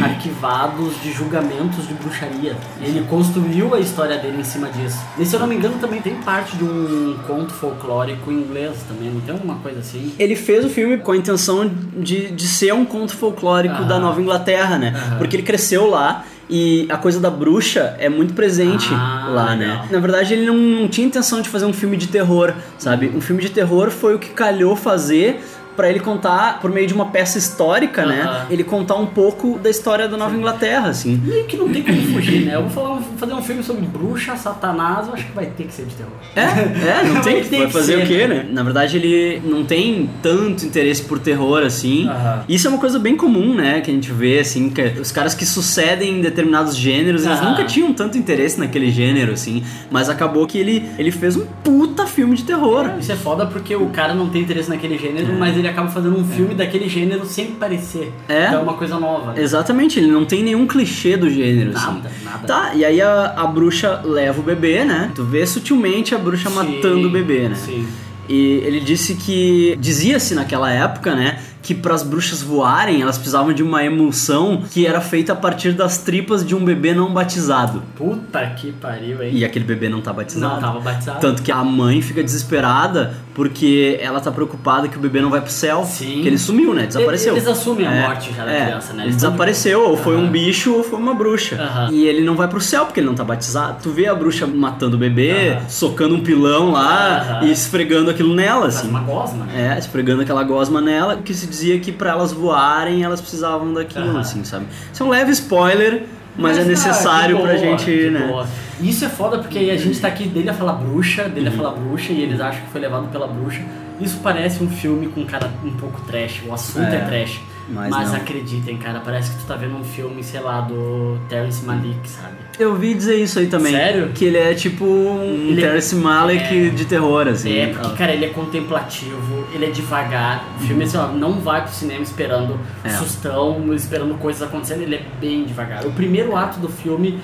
Speaker 2: arquivados de julgamentos de bruxaria. Ele construiu a história dele em cima disso. E se eu não me engano, também tem parte de um conto folclórico inglês também, não tem alguma coisa assim?
Speaker 1: Ele fez o filme com a intenção de, de ser um conto folclórico
Speaker 2: Aham.
Speaker 1: da Nova Inglaterra, né?
Speaker 2: Aham.
Speaker 1: Porque ele cresceu lá e a coisa da bruxa é muito presente
Speaker 2: Ah,
Speaker 1: lá,
Speaker 2: legal.
Speaker 1: né? Na verdade, ele não, não tinha intenção de fazer um filme de terror, sabe? Um filme de terror foi o que calhou fazer pra ele contar, por meio de uma peça histórica, né?
Speaker 2: Aham.
Speaker 1: Ele contar um pouco da história da Nova Inglaterra, assim.
Speaker 2: Meio que não tem como fugir, né? Eu vou falar, vou fazer um filme sobre bruxa, satanás, eu acho que vai ter que ser de terror.
Speaker 1: É, é, não tem,
Speaker 2: Vai ter
Speaker 1: vai
Speaker 2: que
Speaker 1: fazer
Speaker 2: ser,
Speaker 1: o quê, né? Na verdade, ele não tem tanto interesse por terror, assim.
Speaker 2: Aham.
Speaker 1: Isso é uma coisa bem comum, né? Que a gente vê, assim, que os caras que sucedem em determinados gêneros, eles
Speaker 2: Aham.
Speaker 1: nunca tinham tanto interesse naquele gênero, assim. Mas acabou que ele, ele fez um puta filme de terror.
Speaker 2: Isso é foda porque o cara não tem interesse naquele gênero, mas ele acaba fazendo um filme daquele gênero sem parecer.
Speaker 1: É.
Speaker 2: Então é uma coisa nova. né?
Speaker 1: Exatamente, ele não tem nenhum clichê do gênero, assim.
Speaker 2: Nada, nada.
Speaker 1: Tá, e aí a, a bruxa leva o bebê, né? Tu vê sutilmente a bruxa
Speaker 2: Sim,
Speaker 1: matando o bebê, né?
Speaker 2: Sim.
Speaker 1: E ele disse que dizia-se naquela época, né, que para as bruxas voarem, elas precisavam de uma emulsão que era feita a partir das tripas de um bebê não batizado.
Speaker 2: Puta que pariu, hein?
Speaker 1: E aquele bebê não tá batizado.
Speaker 2: Não tava batizado.
Speaker 1: Tanto que a mãe fica desesperada porque ela tá preocupada que o bebê não vai pro céu.
Speaker 2: Sim.
Speaker 1: Que ele sumiu, né? Desapareceu.
Speaker 2: Eles assumem a
Speaker 1: É,
Speaker 2: morte já da
Speaker 1: é,
Speaker 2: criança, né?
Speaker 1: Ele
Speaker 2: Eles
Speaker 1: desapareceu, ou foi um
Speaker 2: Aham.
Speaker 1: bicho ou foi uma bruxa.
Speaker 2: Aham.
Speaker 1: E ele não vai pro céu porque ele não tá batizado. Tu vê a bruxa matando o bebê,
Speaker 2: Aham.
Speaker 1: socando um pilão lá e esfregando aquilo nela,
Speaker 2: Faz
Speaker 1: assim.
Speaker 2: uma gosma, né?
Speaker 1: É, esfregando aquela gosma nela, que se dizia que pra elas voarem elas precisavam daquilo,
Speaker 2: Aham.
Speaker 1: assim, sabe? Isso é um leve spoiler, mas, é
Speaker 2: tá,
Speaker 1: necessário pra
Speaker 2: boa,
Speaker 1: gente,
Speaker 2: de
Speaker 1: né?
Speaker 2: boa. Isso é foda porque aí a gente tá aqui dele a falar bruxa, dele
Speaker 1: Uhum.
Speaker 2: a falar bruxa, e eles acham que foi levado pela bruxa. Isso parece um filme com um cara um pouco trash, o assunto é,
Speaker 1: É,
Speaker 2: trash.
Speaker 1: Mas
Speaker 2: Mas,
Speaker 1: não.
Speaker 2: acreditem, cara, parece que tu tá vendo um filme, sei lá, do Terrence Malick, sabe?
Speaker 1: Eu ouvi dizer isso aí também.
Speaker 2: Sério?
Speaker 1: Que ele é tipo um
Speaker 2: Ele é-
Speaker 1: Terrence Malick
Speaker 2: é.
Speaker 1: de terror, assim.
Speaker 2: É, porque, cara, ele é contemplativo, ele é devagar. O filme, assim, ó, não vai pro cinema esperando
Speaker 1: É.
Speaker 2: sustão, esperando coisas acontecendo, ele é bem devagar. O primeiro ato do filme,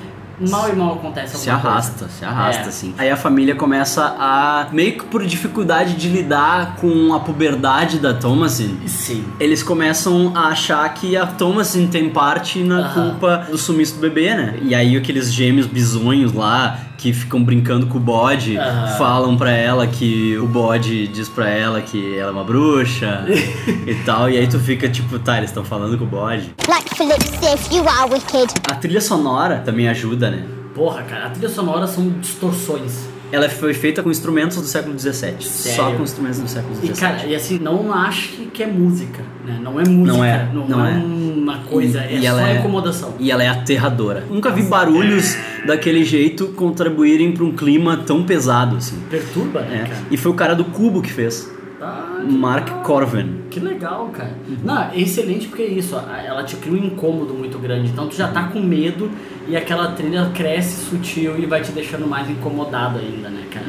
Speaker 2: mal e mal acontece
Speaker 1: Se arrasta,
Speaker 2: coisa.
Speaker 1: se arrasta,
Speaker 2: É.
Speaker 1: assim. Aí a família começa a, meio que por dificuldade de lidar com a puberdade da Thomasin,
Speaker 2: Sim.
Speaker 1: eles começam a achar que a Thomasin tem parte na
Speaker 2: Aham.
Speaker 1: culpa do sumiço do bebê, né? E aí aqueles gêmeos bizonhos lá, que ficam brincando com o bode, falam pra ela que o bode diz pra ela que ela é uma bruxa e tal. E aí tu fica tipo, tá, eles estão falando com o bode.
Speaker 9: Like Philip says, you are wicked.
Speaker 1: A trilha sonora também ajuda, né?
Speaker 2: Porra, cara, a trilha sonora são distorções.
Speaker 1: Ela foi feita com instrumentos do século XVII. Só com instrumentos do século
Speaker 2: E
Speaker 1: XVII.
Speaker 2: cara, e assim, não ache que é música, né? Não é música,
Speaker 1: Não é,
Speaker 2: não,
Speaker 1: não
Speaker 2: é,
Speaker 1: é.
Speaker 2: uma coisa,
Speaker 1: E-
Speaker 2: é
Speaker 1: e
Speaker 2: só
Speaker 1: é-
Speaker 2: incomodação.
Speaker 1: E ela é aterradora. Nunca vi barulhos daquele jeito contribuírem pra um clima tão pesado, assim.
Speaker 2: Perturba, né,
Speaker 1: É.
Speaker 2: cara?
Speaker 1: E foi o cara do Cubo que fez. Mark
Speaker 2: legal.
Speaker 1: Corven.
Speaker 2: Que legal, cara. Não, é excelente porque é isso, ela te cria um incômodo muito grande. Então tu já tá com medo e aquela trilha cresce sutil e vai te deixando mais incomodado ainda, né, cara?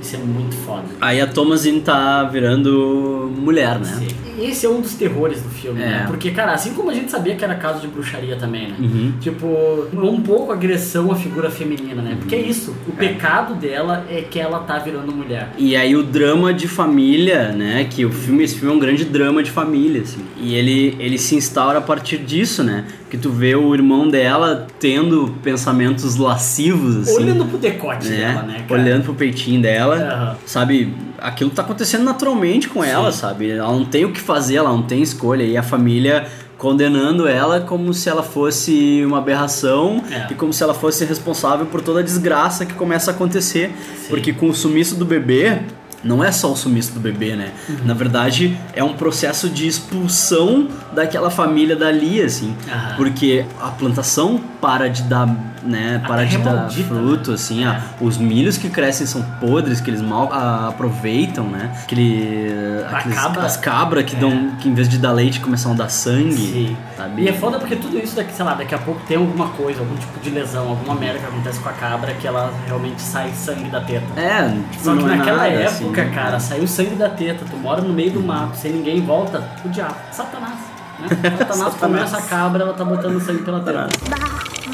Speaker 2: Isso é muito foda.
Speaker 1: Aí a Thomasin tá virando mulher, né?
Speaker 2: Sim. Esse é um dos terrores do filme,
Speaker 1: É.
Speaker 2: né? Porque, cara, assim como a gente sabia que era caso de bruxaria também, né?
Speaker 1: Uhum.
Speaker 2: Tipo, um pouco agressão à figura feminina, né? Porque é isso, o pecado dela é que ela tá virando mulher.
Speaker 1: E aí o drama de família, né? Que o filme, esse filme é um grande drama de família, assim. E ele, ele se instaura a partir disso, né? Que tu vê o irmão dela tendo pensamentos lascivos, assim.
Speaker 2: Olhando pro decote dela, né, cara?
Speaker 1: Olhando pro peitinho dela,
Speaker 2: Aham.
Speaker 1: sabe? Aquilo tá acontecendo naturalmente com ela, sabe? Ela não tem o que fazer, ela não tem escolha. E a família condenando ela como se ela fosse uma aberração
Speaker 2: É.
Speaker 1: e como se ela fosse responsável por toda a desgraça que começa a acontecer. Porque com o sumiço do bebê, não é só o sumiço do bebê, né?
Speaker 2: Uhum.
Speaker 1: Na verdade, é um processo de expulsão daquela família dali, assim.
Speaker 2: Aham.
Speaker 1: Porque a plantação para de dar, né?
Speaker 2: A
Speaker 1: Para de dar
Speaker 2: maldita,
Speaker 1: fruto,
Speaker 2: né?
Speaker 1: assim.
Speaker 2: É.
Speaker 1: ah, os milhos que crescem são podres, que eles mal ah, aproveitam, né? Aquele,
Speaker 2: A
Speaker 1: aqueles,
Speaker 2: cabra-
Speaker 1: as cabras que
Speaker 2: É.
Speaker 1: dão, que em vez de dar leite começam a dar sangue,
Speaker 2: Sim.
Speaker 1: sabe?
Speaker 2: E é foda porque tudo isso daqui, sei lá, daqui a pouco tem alguma coisa, algum tipo de lesão, alguma merda que acontece com a cabra que ela realmente sai sangue da teta.
Speaker 1: É, tipo,
Speaker 2: Só que
Speaker 1: é
Speaker 2: naquela
Speaker 1: nada,
Speaker 2: época,
Speaker 1: assim.
Speaker 2: cara, saiu sangue da teta, tu mora no meio do mato, sem ninguém volta, o diabo, Satanás. Né? Satanás, comeu essa cabra, ela tá botando sangue pela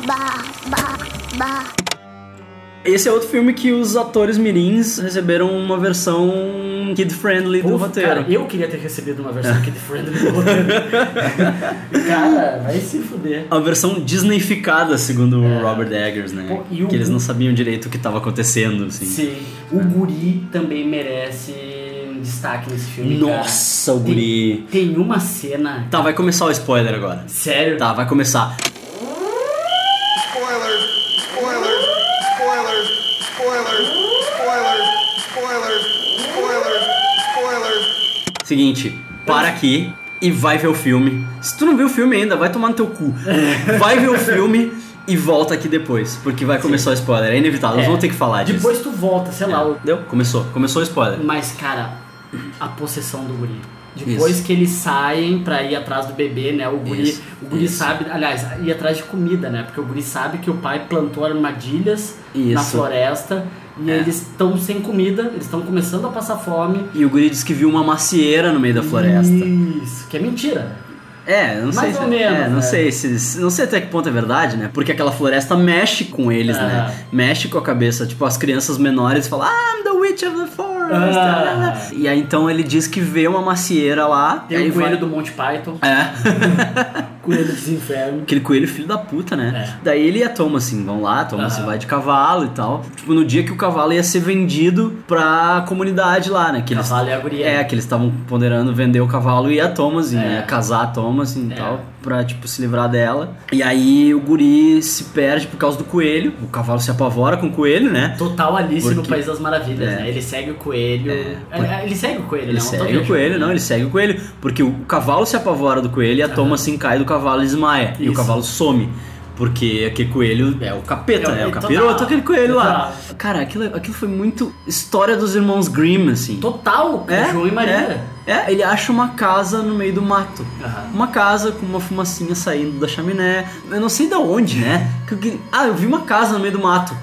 Speaker 9: bah.
Speaker 1: Esse é outro filme que os atores mirins receberam uma versão kid-friendly do roteiro.
Speaker 2: Cara, eu queria ter recebido uma versão kid friendly do roteiro. cara, vai se fuder.
Speaker 1: A versão Disneyficada, segundo o Robert Eggers, né?
Speaker 2: Pô, e o-
Speaker 1: que eles não sabiam direito o que estava acontecendo, assim.
Speaker 2: Sim. O guri também merece destaque nesse filme. cara.
Speaker 1: Nossa, o guri.
Speaker 2: Tem, tem uma cena.
Speaker 1: Tá, vai começar o spoiler agora.
Speaker 2: Sério?
Speaker 1: Tá, vai começar.
Speaker 10: Spoilers, spoilers, spoilers, spoilers, spoilers, spoilers, spoilers, spoilers.
Speaker 1: Seguinte, para aqui e vai ver o filme. Se tu não viu o filme ainda, vai tomar no teu cu. Vai ver o filme e volta aqui depois, porque vai começar o spoiler. É inevitável, nós
Speaker 2: É.
Speaker 1: vamos ter que falar disso.
Speaker 2: Depois tu volta, sei lá. o-
Speaker 1: Deu? Começou, começou o spoiler.
Speaker 2: Mas, cara, a possessão do guri. Depois
Speaker 1: Isso.
Speaker 2: que eles saem pra ir atrás do bebê, né? O guri,
Speaker 1: Isso,
Speaker 2: o guri
Speaker 1: isso.
Speaker 2: sabe, aliás, ir atrás de comida, né? Porque o guri sabe que o pai plantou armadilhas na floresta e
Speaker 1: É.
Speaker 2: eles estão sem comida, eles estão começando a passar fome.
Speaker 1: E o guri disse que viu uma macieira no meio da floresta.
Speaker 2: Isso, que é mentira.
Speaker 1: É, não sei.
Speaker 2: Mais
Speaker 1: se-
Speaker 2: ou menos,
Speaker 1: é, não
Speaker 2: né?
Speaker 1: sei se, não sei até que ponto é verdade, né? Porque aquela floresta mexe com eles,
Speaker 2: Ah.
Speaker 1: né? Mexe com a cabeça. Tipo, as crianças menores falam, I'm the witch of the forest.
Speaker 2: Ah.
Speaker 1: E aí então ele diz que vê uma macieira lá.
Speaker 2: Tem o coelho
Speaker 1: vai-
Speaker 2: do Monty Python,
Speaker 1: É.
Speaker 2: coelho dos infernos.
Speaker 1: Aquele coelho filho da puta, né?
Speaker 2: É.
Speaker 1: Daí ele e a Thomas, assim, vão lá, Thomas
Speaker 2: Aham.
Speaker 1: vai de cavalo e tal. Tipo, no dia que o cavalo ia ser vendido pra comunidade lá, né? Que eles,
Speaker 2: Cavalo e a guria.
Speaker 1: É, que eles estavam ponderando vender o cavalo e a Thomas, e
Speaker 2: É.
Speaker 1: né, casar a Thomas e
Speaker 2: É.
Speaker 1: tal, pra, tipo, se livrar dela. E aí o guri se perde por causa do coelho, o cavalo se apavora com o coelho, né?
Speaker 2: Total Alice no
Speaker 1: Porque-
Speaker 2: País das Maravilhas,
Speaker 1: É.
Speaker 2: né? Ele segue o coelho.
Speaker 1: É.
Speaker 2: É, Ele segue o coelho,
Speaker 1: Ele
Speaker 2: não? Tô
Speaker 1: segue o coelho, não, ele segue o coelho. Porque o cavalo se apavora do coelho e a Thomas se encai do cavalo e desmaia. E o
Speaker 2: Isso.
Speaker 1: cavalo some. Porque aquele coelho é o capeta,
Speaker 2: É o-
Speaker 1: né? O
Speaker 2: total.
Speaker 1: capiroto, aquele coelho lá.
Speaker 2: Total.
Speaker 1: Cara, aquilo, aquilo foi muito história dos irmãos Grimm, assim.
Speaker 2: Total,
Speaker 1: É,
Speaker 2: João e Maria.
Speaker 1: É, é, ele acha uma casa no meio do mato.
Speaker 2: Aham.
Speaker 1: Uma casa com uma fumacinha saindo da chaminé. Eu não sei de onde, né? Ah, eu vi uma casa no meio do mato.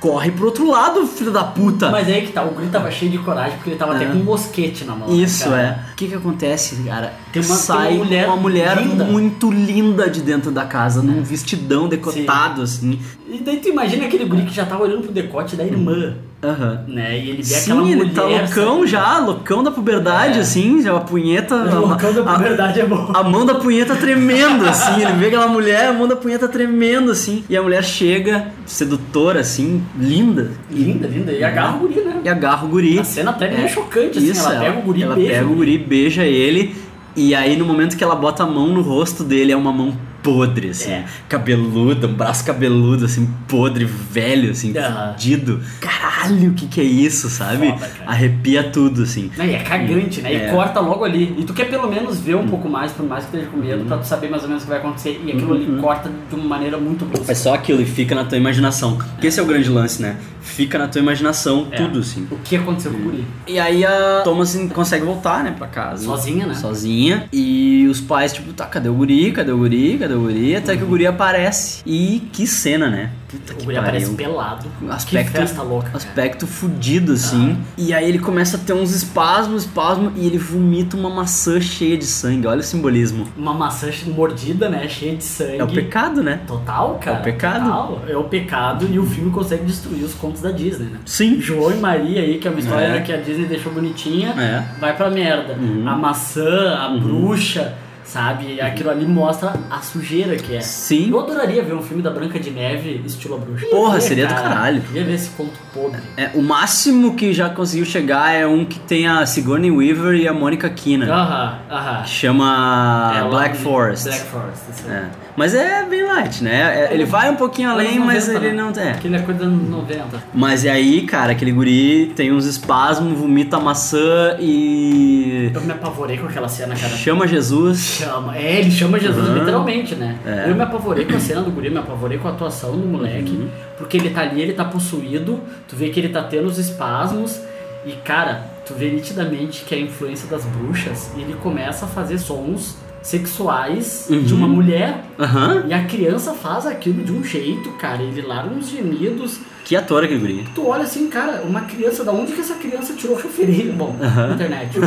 Speaker 1: Corre pro outro lado, filho da puta.
Speaker 2: Mas aí que tá, o guri tava cheio de coragem porque ele tava até
Speaker 1: É.
Speaker 2: com um mosquete na mão. né,
Speaker 1: Isso
Speaker 2: cara?
Speaker 1: é. O que que acontece, cara?
Speaker 2: Tem uma-
Speaker 1: Sai
Speaker 2: tem uma mulher
Speaker 1: uma mulher
Speaker 2: linda.
Speaker 1: muito linda de dentro da casa, num vestidão decotado, assim.
Speaker 2: E daí tu imagina aquele guri que já tava olhando pro decote da irmã,
Speaker 1: Aham.
Speaker 2: né? E ele vê aquela
Speaker 1: Sim,
Speaker 2: mulher.
Speaker 1: ele tá loucão
Speaker 2: sabe?
Speaker 1: já, loucão da puberdade,
Speaker 2: É.
Speaker 1: assim, já a punheta. a-
Speaker 2: Loucão da
Speaker 1: a-
Speaker 2: puberdade é bom.
Speaker 1: A mão da punheta tremendo, assim. Ele vê aquela mulher, a mão da punheta tremendo, assim. E a mulher chega, sedutora, assim, linda.
Speaker 2: Linda, linda. E agarra o guri, né?
Speaker 1: E agarra o guri.
Speaker 2: A cena até é meio chocante, assim.
Speaker 1: Isso,
Speaker 2: ela pega o guri e
Speaker 1: ela
Speaker 2: beija.
Speaker 1: pega o guri, beija ele. E aí, no momento que ela bota a mão no rosto dele, é uma mão podre, assim.
Speaker 2: É.
Speaker 1: Cabeluda, um braço cabeludo, assim, podre, velho, assim,
Speaker 2: Aham.
Speaker 1: fudido. Caralho, o que que é isso, sabe?
Speaker 2: Foda.
Speaker 1: Arrepia tudo, assim.
Speaker 2: Né, E é cagante, né?
Speaker 1: É.
Speaker 2: E corta logo ali. E tu quer pelo menos ver um pouco mais, por mais que esteja com medo, pra tu saber mais ou menos o que vai acontecer. E aquilo ali corta de uma maneira muito brusca.
Speaker 1: É só aquilo e fica na tua imaginação. Porque esse é o grande lance, né? Fica na tua imaginação
Speaker 2: É.
Speaker 1: tudo, assim.
Speaker 2: O que aconteceu com o guri?
Speaker 1: E aí a Thomas consegue voltar, né, pra casa.
Speaker 2: Sozinha, né?
Speaker 1: Sozinha. E os pais, tipo, tá, cadê o guri? Cadê o guri? Cadê o guri? Até que o guri aparece. E que cena, né? Puta
Speaker 2: O guri aparece pelado.
Speaker 1: Aspecto,
Speaker 2: que festa louca. cara.
Speaker 1: aspecto fudido, assim. E aí ele começa a ter uns espasmos, espasmos, e ele vomita uma maçã cheia de sangue. Olha o simbolismo.
Speaker 2: Uma maçã mordida, né? Cheia de sangue.
Speaker 1: É o pecado, né?
Speaker 2: Total, cara.
Speaker 1: É o pecado.
Speaker 2: Total. É o pecado e o filme consegue destruir os contos da Disney, né?
Speaker 1: Sim.
Speaker 2: João e Maria aí, que é uma história
Speaker 1: É.
Speaker 2: que a Disney deixou bonitinha,
Speaker 1: É.
Speaker 2: vai pra merda.
Speaker 1: Uhum.
Speaker 2: A maçã, a bruxa, sabe? Aquilo ali mostra a sujeira que é.
Speaker 1: Sim.
Speaker 2: Eu adoraria ver um filme da Branca de Neve estilo a bruxa.
Speaker 1: Porra, seria do
Speaker 2: cara.
Speaker 1: caralho.
Speaker 2: Queria ver esse conto podre.
Speaker 1: É, o máximo que já conseguiu chegar é um que tem a Sigourney Weaver e a Monica Keenan.
Speaker 2: Aham, aham.
Speaker 1: Que chama
Speaker 2: É,
Speaker 1: Black Forest.
Speaker 2: Black Forest, isso.
Speaker 1: É. Mas é bem light, né? É- ele vai um pouquinho além, mas
Speaker 2: 90,
Speaker 1: ele
Speaker 2: né?
Speaker 1: não tem.
Speaker 2: Aquele é coisa dos anos 90.
Speaker 1: Mas e aí, cara, aquele guri tem uns espasmos, vomita a maçã e.
Speaker 2: Eu me apavorei com aquela cena, cara.
Speaker 1: chama Jesus.
Speaker 2: Chama. É, ele chama Jesus
Speaker 1: Uhum.
Speaker 2: literalmente, né?
Speaker 1: É.
Speaker 2: Eu me apavorei com a cena do guri, me apavorei com a atuação do moleque,
Speaker 1: Uhum.
Speaker 2: porque ele tá ali, ele tá possuído, tu vê que ele tá tendo os espasmos, e cara, tu vê nitidamente que é a influência das bruxas, e ele começa a fazer sons sexuais de
Speaker 1: Uhum.
Speaker 2: uma mulher,
Speaker 1: Aham.
Speaker 2: e a criança faz aquilo de um jeito, cara, ele larga uns gemidos,
Speaker 1: Que ator aquele guri.
Speaker 2: tu olha assim, cara, uma criança, da onde que essa criança tirou referência? Bom,
Speaker 1: Aham.
Speaker 2: internet.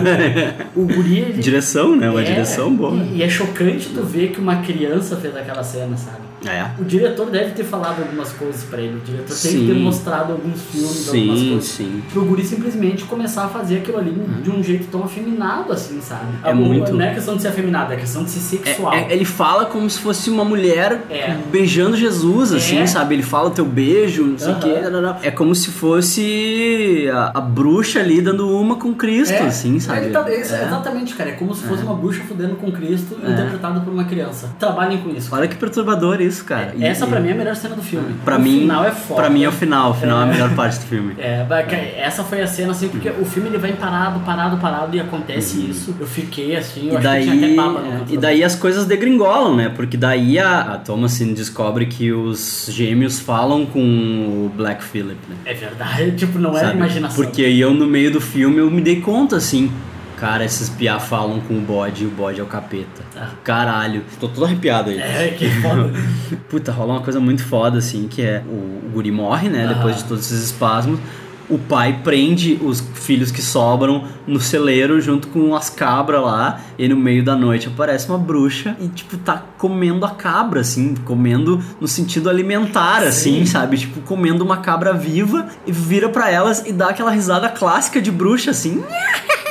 Speaker 2: O, o guri, ele,
Speaker 1: Direção, né? Uma
Speaker 2: é,
Speaker 1: direção boa.
Speaker 2: E, e é chocante tu ver que uma criança fez aquela cena, sabe?
Speaker 1: É.
Speaker 2: O diretor deve ter falado algumas coisas pra ele. O diretor tem
Speaker 1: Sim.
Speaker 2: que ter mostrado alguns filmes, algumas
Speaker 1: Sim,
Speaker 2: coisas.
Speaker 1: sim.
Speaker 2: Pro guri simplesmente começar a fazer aquilo ali de um jeito tão afeminado, assim, sabe?
Speaker 1: É muito-
Speaker 2: Não é questão de ser afeminado, é questão de ser
Speaker 1: É-
Speaker 2: sexual.
Speaker 1: é- ele fala como se fosse uma mulher
Speaker 2: É.
Speaker 1: beijando Jesus, assim,
Speaker 2: É.
Speaker 1: sabe? Ele fala teu beijo, não sei o quê. não, não. É como se fosse a, a bruxa ali dando uma com Cristo,
Speaker 2: É,
Speaker 1: assim, sabe?
Speaker 2: tá-
Speaker 1: É.
Speaker 2: Exatamente, cara. É como se fosse
Speaker 1: É.
Speaker 2: uma bruxa fudendo com Cristo,
Speaker 1: É.
Speaker 2: interpretado por uma criança. Trabalhem com isso.
Speaker 1: Olha que perturbador isso, cara. E-
Speaker 2: Essa
Speaker 1: e-
Speaker 2: pra mim é a melhor cena do filme.
Speaker 1: Pra
Speaker 2: o
Speaker 1: mim,
Speaker 2: final é foda.
Speaker 1: Pra mim é o final. O final é, a
Speaker 2: É.
Speaker 1: melhor parte do filme.
Speaker 2: É, essa foi a cena assim, porque o filme ele vai parado, parado, parado e acontece isso. Eu fiquei assim, eu
Speaker 1: Uhum. E
Speaker 2: acho que tinha até
Speaker 1: daí, é,
Speaker 2: canto
Speaker 1: e
Speaker 2: da
Speaker 1: daí as coisas degringolam, né? Porque daí a, a Thomasin descobre que os gêmeos falam com o Black Phillip, né?
Speaker 2: É verdade, tipo, não era
Speaker 1: Sabe?
Speaker 2: imaginação.
Speaker 1: Porque eu, no meio do filme, eu me dei conta, assim. Cara, esses piá falam com o bode e o bode é o capeta. Caralho. Tô todo arrepiado aí.
Speaker 2: Ah. É, que foda.
Speaker 1: Puta, rola uma coisa muito foda, assim, que é o, o guri morre, né?
Speaker 2: Aham.
Speaker 1: Depois de todos esses espasmos. O pai prende os filhos que sobram no celeiro junto com as cabras lá. E no meio da noite aparece uma bruxa e, tipo, tá comendo a cabra, assim, comendo no sentido alimentar, assim,
Speaker 2: Sim.
Speaker 1: sabe? Tipo, comendo uma cabra viva e vira pra elas e dá aquela risada clássica de bruxa, assim.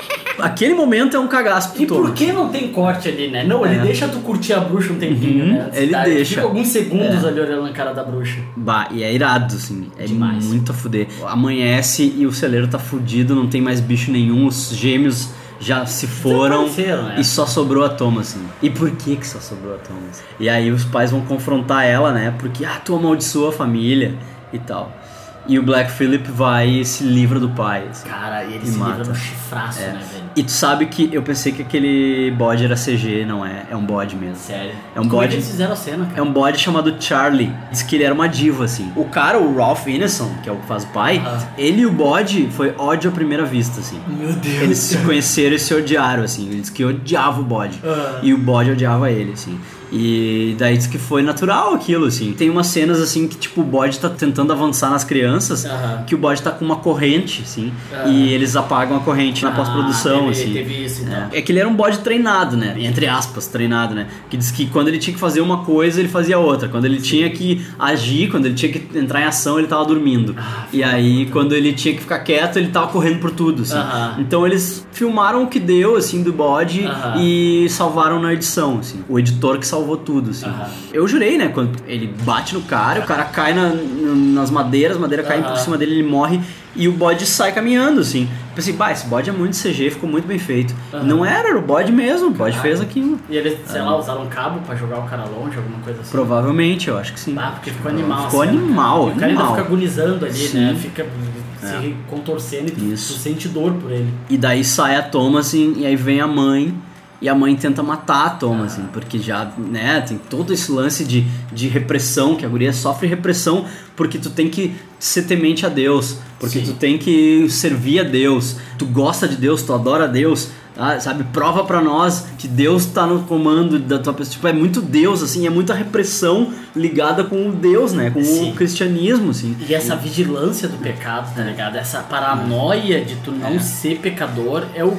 Speaker 1: Aquele momento é um cagaço pro
Speaker 2: E por que não tem corte ali, né? Não, ele
Speaker 1: É.
Speaker 2: deixa tu curtir a bruxa um tempinho,
Speaker 1: Uhum,
Speaker 2: né?
Speaker 1: ele
Speaker 2: Tá,
Speaker 1: deixa.
Speaker 2: Fica alguns segundos
Speaker 1: É.
Speaker 2: ali olhando na cara da bruxa.
Speaker 1: Bah, e é irado, assim. É
Speaker 2: Demais.
Speaker 1: muito a fuder. Amanhece e o celeiro tá fudido, não tem mais bicho nenhum, os gêmeos já se foram
Speaker 2: Desapareceram, né?
Speaker 1: e só sobrou a Thomas, assim. E por que que só sobrou a Thomas? E aí os pais vão confrontar ela, né? Porque, ah, tu amaldiçoou a família e tal. E o Black Phillip vai e se livra do pai. assim.
Speaker 2: Cara, e ele
Speaker 1: E
Speaker 2: se
Speaker 1: mata.
Speaker 2: livra no chifraço,
Speaker 1: É.
Speaker 2: né, velho?
Speaker 1: E tu sabe que eu pensei que aquele bode era CG, não é? É um bode mesmo.
Speaker 2: Sério.
Speaker 1: É um
Speaker 2: Como é
Speaker 1: bode.
Speaker 2: eles fizeram a cena, cara?
Speaker 1: É um bode chamado Charlie. Diz que ele era uma diva, assim. O cara, o Ralph Ineson, que é o que faz o pai, ele e o bode foi ódio à primeira vista, assim.
Speaker 2: Meu Deus.
Speaker 1: Eles se conheceram e se odiaram, assim. Ele disse que odiava o bode.
Speaker 2: Ah.
Speaker 1: E o bode odiava ele, assim. E daí diz que foi natural aquilo, assim. Tem umas cenas, assim, que tipo, o bode tá tentando avançar nas crianças,
Speaker 2: Aham.
Speaker 1: que o bode tá com uma corrente, assim,
Speaker 2: Ah.
Speaker 1: e eles apagam a corrente na
Speaker 2: Ah,
Speaker 1: pós-produção,
Speaker 2: teve-
Speaker 1: assim.
Speaker 2: teve isso, então.
Speaker 1: É. É que ele era um bode treinado, né? Entre aspas, treinado, né? Que diz que quando ele tinha que fazer uma coisa, ele fazia outra. Quando ele tinha que agir, quando ele tinha que entrar em ação, ele tava dormindo.
Speaker 2: Ah,
Speaker 1: e aí, quando ele tinha que ficar quieto, ele tava correndo por tudo, assim.
Speaker 2: Aham.
Speaker 1: Então eles filmaram o que deu, assim, do bode e salvaram na edição, assim. O editor que salvou tudo, assim.
Speaker 2: Aham.
Speaker 1: Eu jurei, né? Quando ele bate no cara, o cara cai na- nas madeiras, a madeira cai
Speaker 2: Aham.
Speaker 1: por cima dele, ele morre e o bode sai caminhando, assim. Pensei, bah, esse bode é muito CG, ficou muito bem feito.
Speaker 2: Aham.
Speaker 1: Não era, era o bode mesmo, o bode fez aquilo.
Speaker 2: E eles, sei
Speaker 1: Ah.
Speaker 2: lá, usaram um cabo pra jogar o cara longe, alguma coisa assim.
Speaker 1: Provavelmente, eu acho que sim.
Speaker 2: Ah, porque ficou animal.
Speaker 1: Ficou
Speaker 2: a cena,
Speaker 1: animal.
Speaker 2: E o cara ainda
Speaker 1: animal.
Speaker 2: fica agonizando ali,
Speaker 1: Sim.
Speaker 2: né? Fica
Speaker 1: É.
Speaker 2: se contorcendo e tu,
Speaker 1: Isso.
Speaker 2: tu sente dor por ele.
Speaker 1: E daí sai a Thomas e, e aí vem a mãe. E a mãe tenta matar a Thomas,
Speaker 2: Ah.
Speaker 1: assim, porque já, né, tem todo esse lance de, de repressão, que a guria sofre repressão porque tu tem que ser temente a Deus, porque
Speaker 2: Sim.
Speaker 1: tu tem que servir a Deus, tu gosta de Deus, tu adora Deus, tá? sabe? Prova pra nós que Deus tá no comando da tua pessoa. Tipo, é muito Deus, assim, é muita repressão ligada com o Deus, né, com
Speaker 2: Sim.
Speaker 1: o cristianismo, assim.
Speaker 2: E essa vigilância do pecado, tá ligado? Essa paranoia de tu não
Speaker 1: É.
Speaker 2: ser pecador é, o,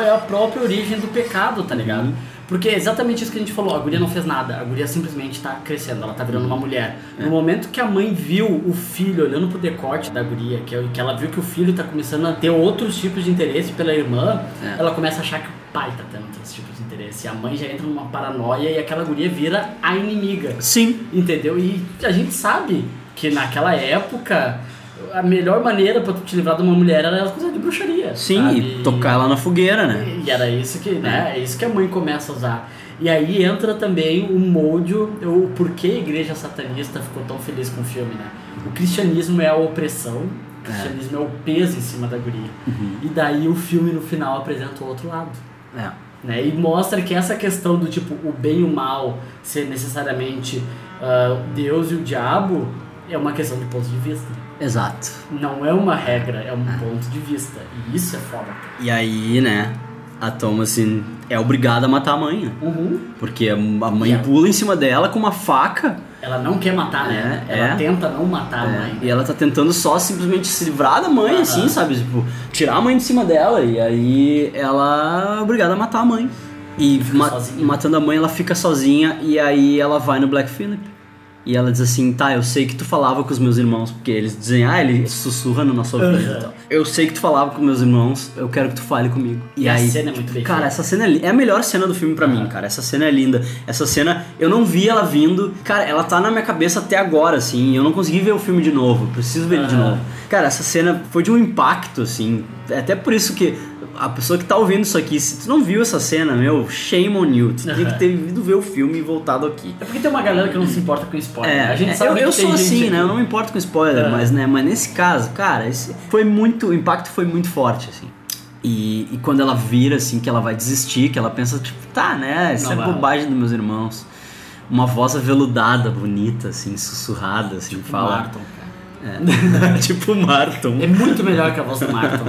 Speaker 2: é a própria origem do pecado, tá ligado?
Speaker 1: Uhum.
Speaker 2: Porque é exatamente isso que a gente falou, a guria não fez nada, a guria simplesmente tá crescendo, ela tá virando uma mulher.
Speaker 1: É.
Speaker 2: No momento que a mãe viu o filho olhando pro decote da guria, que, é- que ela viu que o filho tá começando a ter outros tipos de interesse pela irmã,
Speaker 1: É.
Speaker 2: ela começa a achar que o pai tá tendo outros tipos de interesse. E a mãe já entra numa paranoia e aquela guria vira a inimiga.
Speaker 1: Sim.
Speaker 2: Entendeu? E a gente sabe que naquela época a melhor maneira pra tu te livrar de uma mulher era as coisas de bruxaria.
Speaker 1: Sim,
Speaker 2: sabe?
Speaker 1: e tocar ela na fogueira, né?
Speaker 2: E era isso que, né? É isso que a mãe começa a usar. E aí entra também o molde, o porquê a igreja satanista ficou tão feliz com o filme, né? O cristianismo é a opressão, o cristianismo é, o peso em cima da guria.
Speaker 1: Uhum.
Speaker 2: E daí o filme no final apresenta o outro lado.
Speaker 1: É.
Speaker 2: Né? E mostra que essa questão do tipo o bem e o mal ser necessariamente ah, Deus e o diabo é uma questão de ponto de vista.
Speaker 1: Exato.
Speaker 2: Não é uma regra, é um ponto de vista. E isso é foda.
Speaker 1: E aí, né, a Thomasin é obrigada a matar a mãe, né?
Speaker 2: Uhum.
Speaker 1: Porque a mãe
Speaker 2: Yeah.
Speaker 1: pula em cima dela com uma faca.
Speaker 2: Ela não quer matar, né?
Speaker 1: É,
Speaker 2: Ela
Speaker 1: é.
Speaker 2: tenta não matar a mãe.
Speaker 1: E ela tá tentando só simplesmente se livrar da mãe,
Speaker 2: Aham.
Speaker 1: assim, sabe? Tipo, tirar a mãe de cima dela. E aí ela é obrigada a matar a mãe. E ma-
Speaker 2: sozinha.
Speaker 1: matando a mãe, ela fica sozinha. E aí ela vai no Black Phillip. E ela diz assim, tá, eu sei que tu falava com os meus irmãos, porque eles dizem, ah, ele sussurra no nosso ouvido e tal. Eu sei que tu falava com meus irmãos, eu quero que tu fale comigo.
Speaker 2: E a cena é muito bem
Speaker 1: Cara,
Speaker 2: feita.
Speaker 1: essa cena é, é a melhor cena do filme pra mim, cara. Essa cena é linda. Essa cena, eu não vi ela vindo. Cara, ela tá na minha cabeça até agora, assim. e Eu não consegui ver o filme de novo. Preciso ver ele de novo. Cara, essa cena foi de um impacto, assim. É até por isso que a pessoa que tá ouvindo isso aqui, se tu não viu essa cena, meu, shame on you. Tu tinha
Speaker 2: Aham.
Speaker 1: que ter ido ver o filme e voltado aqui.
Speaker 2: É porque tem uma galera que não se importa com spoiler.
Speaker 1: É,
Speaker 2: né? a gente
Speaker 1: é,
Speaker 2: sabe
Speaker 1: eu,
Speaker 2: que
Speaker 1: eu sou assim,
Speaker 2: aqui.
Speaker 1: né? Eu não me importo com spoiler,
Speaker 2: É.
Speaker 1: mas, né? Mas nesse caso, cara, esse foi muito. O impacto foi muito forte, assim. E, e quando ela vira, assim, que ela vai desistir, que ela pensa, tipo, tá, né? Isso
Speaker 2: Não
Speaker 1: é
Speaker 2: vai.
Speaker 1: bobagem dos meus irmãos. Uma voz aveludada, bonita, assim, sussurrada, assim, fala.
Speaker 2: Marton, cara.
Speaker 1: É. tipo Marton.
Speaker 2: É muito melhor que a voz do Marton.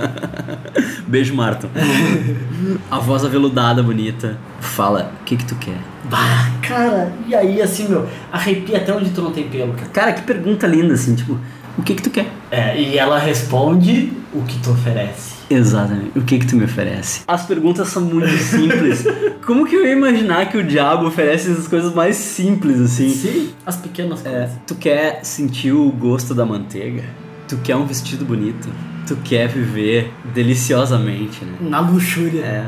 Speaker 1: Beijo, Marton. a voz aveludada, bonita. Fala, o que que tu quer?
Speaker 2: Bah, cara, e aí assim, meu, arrepia até onde tu não tem pelo, cara.
Speaker 1: Cara, que pergunta linda, assim, tipo, o que que tu quer?
Speaker 2: É, e ela responde o que tu oferece.
Speaker 1: Exatamente. O que que tu me oferece? As perguntas são muito simples. Como que eu ia imaginar que o diabo oferece essas coisas mais simples assim?
Speaker 2: Sim, as pequenas
Speaker 1: É,
Speaker 2: coisas.
Speaker 1: tu quer sentir o gosto da manteiga? Tu quer um vestido bonito? Tu quer viver deliciosamente, né?
Speaker 2: Na luxúria.
Speaker 1: É.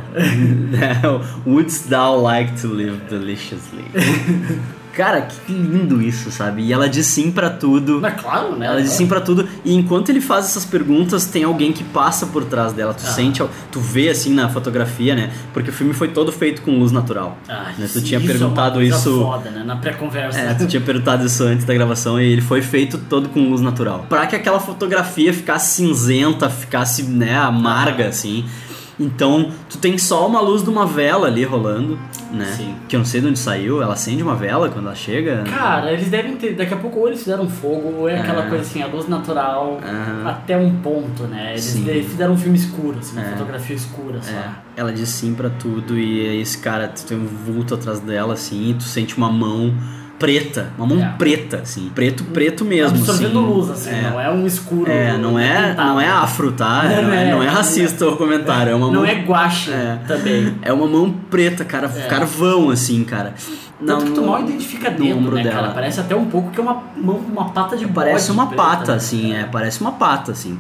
Speaker 1: Wouldst thou like to live deliciously? Cara, que lindo isso, sabe? E ela diz sim pra tudo.
Speaker 2: Mas claro, né?
Speaker 1: Ela diz sim pra tudo. E enquanto ele faz essas perguntas, tem alguém que passa por trás dela. Tu
Speaker 2: Ah.
Speaker 1: sente, tu vê assim na fotografia, né? Porque o filme foi todo feito com luz natural.
Speaker 2: Ah,
Speaker 1: né? Tu tinha
Speaker 2: isso é
Speaker 1: perguntado
Speaker 2: coisa
Speaker 1: isso.
Speaker 2: foda, né? Na pré-conversa.
Speaker 1: É, tu tinha perguntado isso antes da gravação e ele foi feito todo com luz natural. Pra que aquela fotografia ficasse cinzenta, ficasse, né, amarga, assim. Então, tu tem só uma luz de uma vela ali rolando, né?
Speaker 2: Sim.
Speaker 1: Que eu não sei de onde saiu. Ela acende uma vela quando ela chega.
Speaker 2: Cara, eles devem ter. Daqui a pouco ou eles fizeram fogo, ou é aquela
Speaker 1: É.
Speaker 2: coisa assim, a luz natural
Speaker 1: Aham.
Speaker 2: até um ponto, né? Eles
Speaker 1: Sim.
Speaker 2: fizeram um filme escuro, assim, uma
Speaker 1: É.
Speaker 2: fotografia escura só.
Speaker 1: É, ela diz sim pra tudo e aí esse cara, tu tem um vulto atrás dela, assim, tu sente uma mão preta, uma mão
Speaker 2: É.
Speaker 1: preta, assim, preto, preto mesmo,
Speaker 2: Absorvendo
Speaker 1: assim.
Speaker 2: luz, assim,
Speaker 1: É.
Speaker 2: não é um escuro.
Speaker 1: É, não é,
Speaker 2: pintado.
Speaker 1: não é afro, tá?
Speaker 2: Não
Speaker 1: Não é,
Speaker 2: é,
Speaker 1: não é
Speaker 2: não
Speaker 1: racista o comentário, é uma
Speaker 2: Não
Speaker 1: mão...
Speaker 2: é guache
Speaker 1: É.
Speaker 2: também.
Speaker 1: É uma mão preta, cara,
Speaker 2: É.
Speaker 1: carvão, assim, cara.
Speaker 2: Tanto que tu mal identifica dentro,
Speaker 1: ombro
Speaker 2: né, cara?
Speaker 1: dela.
Speaker 2: Parece até um pouco que é uma, mão, uma pata de
Speaker 1: Parece uma
Speaker 2: preta,
Speaker 1: pata,
Speaker 2: né?
Speaker 1: assim, é, parece uma pata, assim.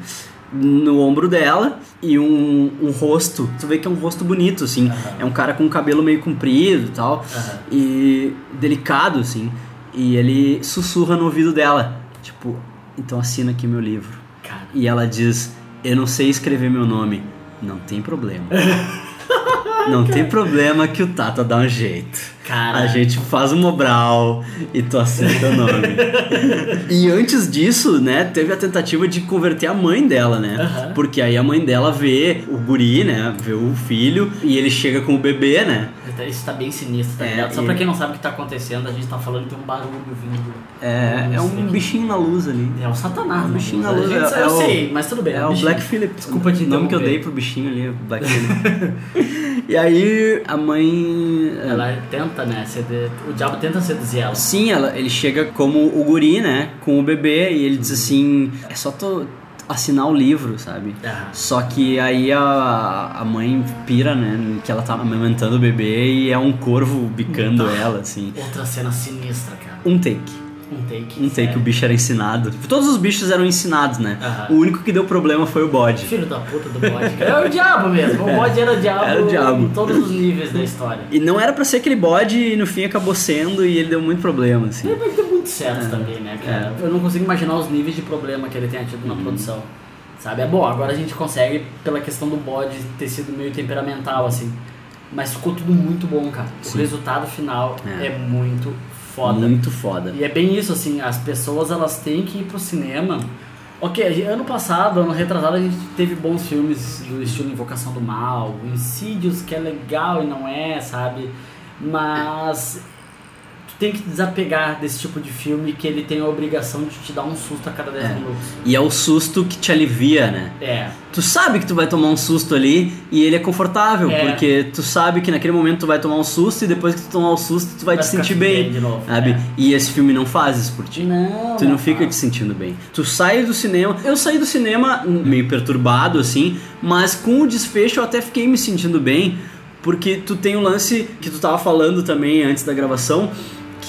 Speaker 1: No ombro dela e um, um rosto, tu vê que é um rosto bonito, assim.
Speaker 2: Aham.
Speaker 1: É um cara com o cabelo meio comprido e tal.
Speaker 2: Aham.
Speaker 1: E delicado, assim. E ele sussurra no ouvido dela, tipo, então assina aqui meu livro.
Speaker 2: Cara,
Speaker 1: E ela diz: Eu não sei escrever meu nome. Não tem problema. Não tem problema que o Tata dá um jeito.
Speaker 2: Cara.
Speaker 1: A gente faz um Mobral e tu assina teu nome. e antes disso, né, teve a tentativa de converter a mãe dela, né? Porque aí a mãe dela vê o guri, né? Vê o filho e ele chega com o bebê, né?
Speaker 2: Isso tá bem sinistro, tá
Speaker 1: É,
Speaker 2: ligado? Só
Speaker 1: e-
Speaker 2: pra quem não sabe o que tá acontecendo, a gente tá falando de um barulho vindo.
Speaker 1: É, é um bichinho na luz ali.
Speaker 2: É o Satanás,
Speaker 1: Um
Speaker 2: né?
Speaker 1: bichinho na luz.
Speaker 2: gente-
Speaker 1: é,
Speaker 2: eu
Speaker 1: é o-
Speaker 2: sei, mas tudo bem.
Speaker 1: É
Speaker 2: um
Speaker 1: o
Speaker 2: bichinho.
Speaker 1: Black Phillip.
Speaker 2: Desculpa
Speaker 1: O nome que eu dei pro bichinho ali, o Black Phillip. E aí a mãe.
Speaker 2: Ela tenta, né? O diabo tenta seduzir ela.
Speaker 1: Sim, ela, ele chega como o guri, né? Com o bebê e ele diz assim: é só tu assinar o livro, sabe?
Speaker 2: Ah.
Speaker 1: Só que aí a, a mãe pira, né? Que ela tá amamentando o bebê e é um corvo bicando ela, assim.
Speaker 2: Outra cena sinistra, cara.
Speaker 1: Um take.
Speaker 2: Um take.
Speaker 1: Um take,
Speaker 2: sério.
Speaker 1: o bicho era ensinado. Tipo, Todos os bichos eram ensinados, né?
Speaker 2: Aham.
Speaker 1: O único que deu problema foi o bode.
Speaker 2: Filho da puta do bode. cara. É o diabo mesmo. O bode era o diabo,
Speaker 1: Era o diabo.
Speaker 2: em todos os níveis da história.
Speaker 1: E não era pra ser aquele bode e no fim acabou sendo e ele deu muito problema, assim.
Speaker 2: Ele deu muito certo também, né, cara? Eu não consigo imaginar os níveis de problema que ele tenha tido na produção. Sabe? É bom, agora a gente consegue, pela questão do bode ter sido meio temperamental, assim. Mas ficou tudo muito bom, cara. O
Speaker 1: Sim.
Speaker 2: resultado final
Speaker 1: É.
Speaker 2: é, muito foda.
Speaker 1: Muito foda.
Speaker 2: E é bem isso, assim, as pessoas elas têm que ir pro cinema. Ok, ano passado, ano retrasado, a gente teve bons filmes do estilo Invocação do Mal, o Insidious, que é legal e não é, sabe? Mas tem que desapegar desse tipo de filme que ele tem a obrigação de te dar um susto a cada 10
Speaker 1: É.
Speaker 2: minutos.
Speaker 1: E é o susto que te alivia, né?
Speaker 2: É.
Speaker 1: Tu sabe que tu vai tomar um susto ali e ele é confortável,
Speaker 2: É.
Speaker 1: porque tu sabe que naquele momento tu vai tomar um susto e depois que tu tomar o susto tu vai,
Speaker 2: Vai
Speaker 1: te sentir
Speaker 2: bem
Speaker 1: bem,
Speaker 2: de novo,
Speaker 1: sabe?
Speaker 2: é.
Speaker 1: E esse filme não faz isso por ti.
Speaker 2: Não.
Speaker 1: Tu não fica te sentindo bem. Tu sai do cinema. Eu saí do cinema meio perturbado, assim, mas com o desfecho eu até fiquei me sentindo bem, porque tu tem o lance que tu tava falando também antes da gravação,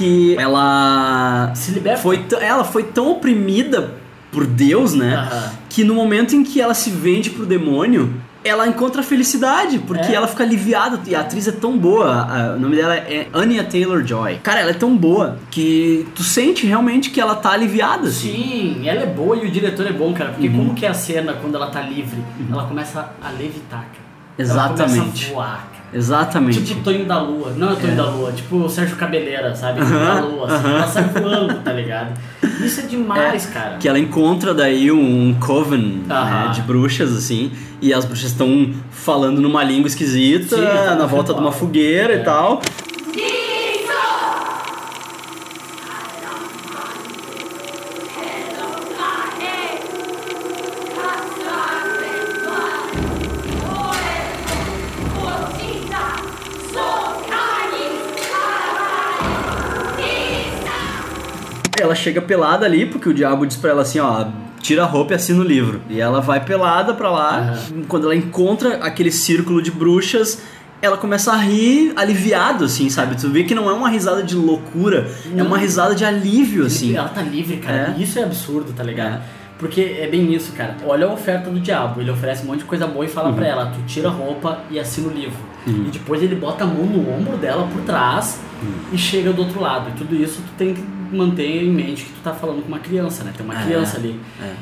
Speaker 1: que ela
Speaker 2: Se liberta.
Speaker 1: foi ela foi tão oprimida por Deus, né? Que no momento em que ela se vende pro demônio, ela encontra felicidade, porque
Speaker 2: É.
Speaker 1: ela fica aliviada. E a atriz é tão boa, o nome dela é Anya Taylor-Joy. Cara, ela é tão boa que tu sente realmente que ela tá aliviada, assim.
Speaker 2: Sim, ela é boa e o diretor é bom, cara. Porque
Speaker 1: Uhum.
Speaker 2: como que é a cena quando ela tá livre? Ela começa a levitar, cara. Ela
Speaker 1: Exatamente.
Speaker 2: começa a voar, cara.
Speaker 1: Exatamente.
Speaker 2: Tipo Tonho da Lua. Não é Tonho da Lua, tipo o Sérgio Cabeleira, sabe? Tonho da Lua, assim.
Speaker 1: aham.
Speaker 2: Ela sai voando, tá ligado? Isso é demais, cara.
Speaker 1: Que ela encontra daí um coven né,
Speaker 2: Aham.
Speaker 1: de bruxas, assim, e as bruxas estão falando numa língua esquisita,
Speaker 2: Sim, tá
Speaker 1: na
Speaker 2: no
Speaker 1: volta de uma fogueira
Speaker 2: É.
Speaker 1: e tal. Chega pelada ali, porque o diabo diz pra ela assim, ó, tira a roupa e assina o livro. E ela vai pelada pra lá. Quando ela encontra aquele círculo de bruxas, ela começa a rir aliviado, assim, sabe? Tu vê que não é uma risada de loucura, é uma risada de alívio, assim.
Speaker 2: Ela tá livre, cara.
Speaker 1: É.
Speaker 2: Isso é absurdo, tá ligado? Porque é bem isso, cara. Olha a oferta do diabo. Ele oferece um monte de coisa boa e fala
Speaker 1: Uhum.
Speaker 2: pra ela: tu tira a roupa e assina o livro. E depois ele bota a mão no ombro dela por trás
Speaker 1: Uhum.
Speaker 2: e chega do outro lado. E tudo isso tu tem que manter em mente que tu tá falando com uma criança, né? Tem uma
Speaker 1: É,
Speaker 2: criança ali.
Speaker 1: é.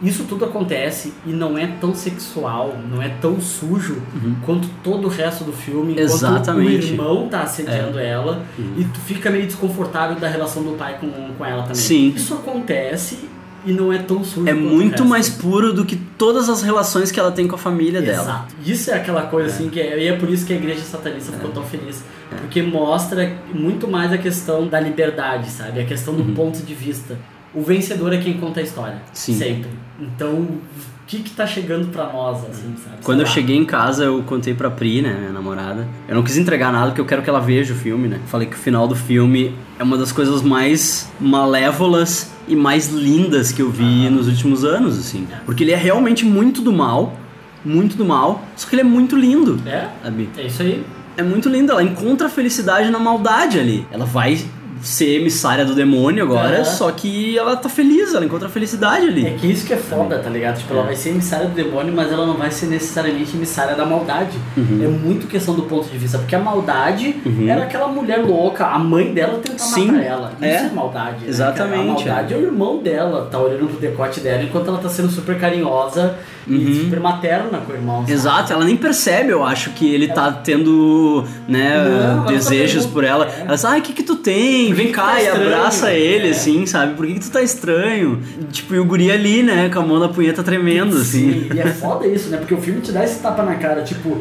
Speaker 2: Isso tudo acontece e não é tão sexual, não é tão sujo quanto todo o resto do filme.
Speaker 1: Uhum. Exatamente.
Speaker 2: o irmão tá assediando
Speaker 1: É.
Speaker 2: ela e tu fica meio desconfortável da relação do pai com, com ela também.
Speaker 1: Sim.
Speaker 2: Isso acontece e não é tão sujo
Speaker 1: É muito mais puro do que todas as relações que ela tem com a família dela.
Speaker 2: Exato. Isso é aquela coisa assim que é, e é por isso que a igreja satanista ficou tão feliz. Porque mostra muito mais a questão da liberdade, sabe? A questão do ponto de vista. O vencedor é quem conta a história.
Speaker 1: Sim.
Speaker 2: Sempre. Então, o que que tá chegando pra nós, assim, sabe?
Speaker 1: Quando
Speaker 2: Sei
Speaker 1: eu
Speaker 2: lá.
Speaker 1: cheguei em casa, eu contei pra Pri, né, minha namorada. Eu não quis entregar nada porque eu quero que ela veja o filme, né? Falei que o final do filme é uma das coisas mais malévolas e mais lindas que eu vi nos últimos anos, assim. Porque ele é realmente muito do mal, muito do mal, só que ele é muito lindo.
Speaker 2: É?
Speaker 1: Sabe?
Speaker 2: É isso aí.
Speaker 1: É muito lindo, ela encontra a felicidade na maldade ali. Ela vai ser emissária do demônio agora, só que ela tá feliz, ela encontra a felicidade ali.
Speaker 2: É que isso que é foda, tá ligado? Tipo, ela vai ser emissária do demônio, mas ela não vai ser necessariamente emissária da maldade.
Speaker 1: Uhum.
Speaker 2: É muito questão do ponto de vista, porque a maldade era aquela mulher louca, a mãe dela tentar
Speaker 1: Sim,
Speaker 2: matar ela. Isso é,
Speaker 1: é.
Speaker 2: maldade. né,
Speaker 1: Exatamente?
Speaker 2: A maldade é. o irmão dela, tá olhando pro decote dela enquanto ela tá sendo super carinhosa e super materna com o irmão. sabe?
Speaker 1: Uhum. Exato, ela nem percebe, eu acho, que ele tá tendo, né,
Speaker 2: Não, tá
Speaker 1: desejos
Speaker 2: vendo,
Speaker 1: por ela.
Speaker 2: é.
Speaker 1: Ela diz, ai, o que que tu tem? Vem cá
Speaker 2: tá
Speaker 1: e
Speaker 2: estranho?"
Speaker 1: abraça ele,
Speaker 2: É.
Speaker 1: assim, sabe? Por que que tu tá estranho? Tipo, e o guri ali, né, com a mão na punheta tremendo, assim.
Speaker 2: Sim, e é foda isso, né? Porque o filme te dá esse tapa na cara, tipo,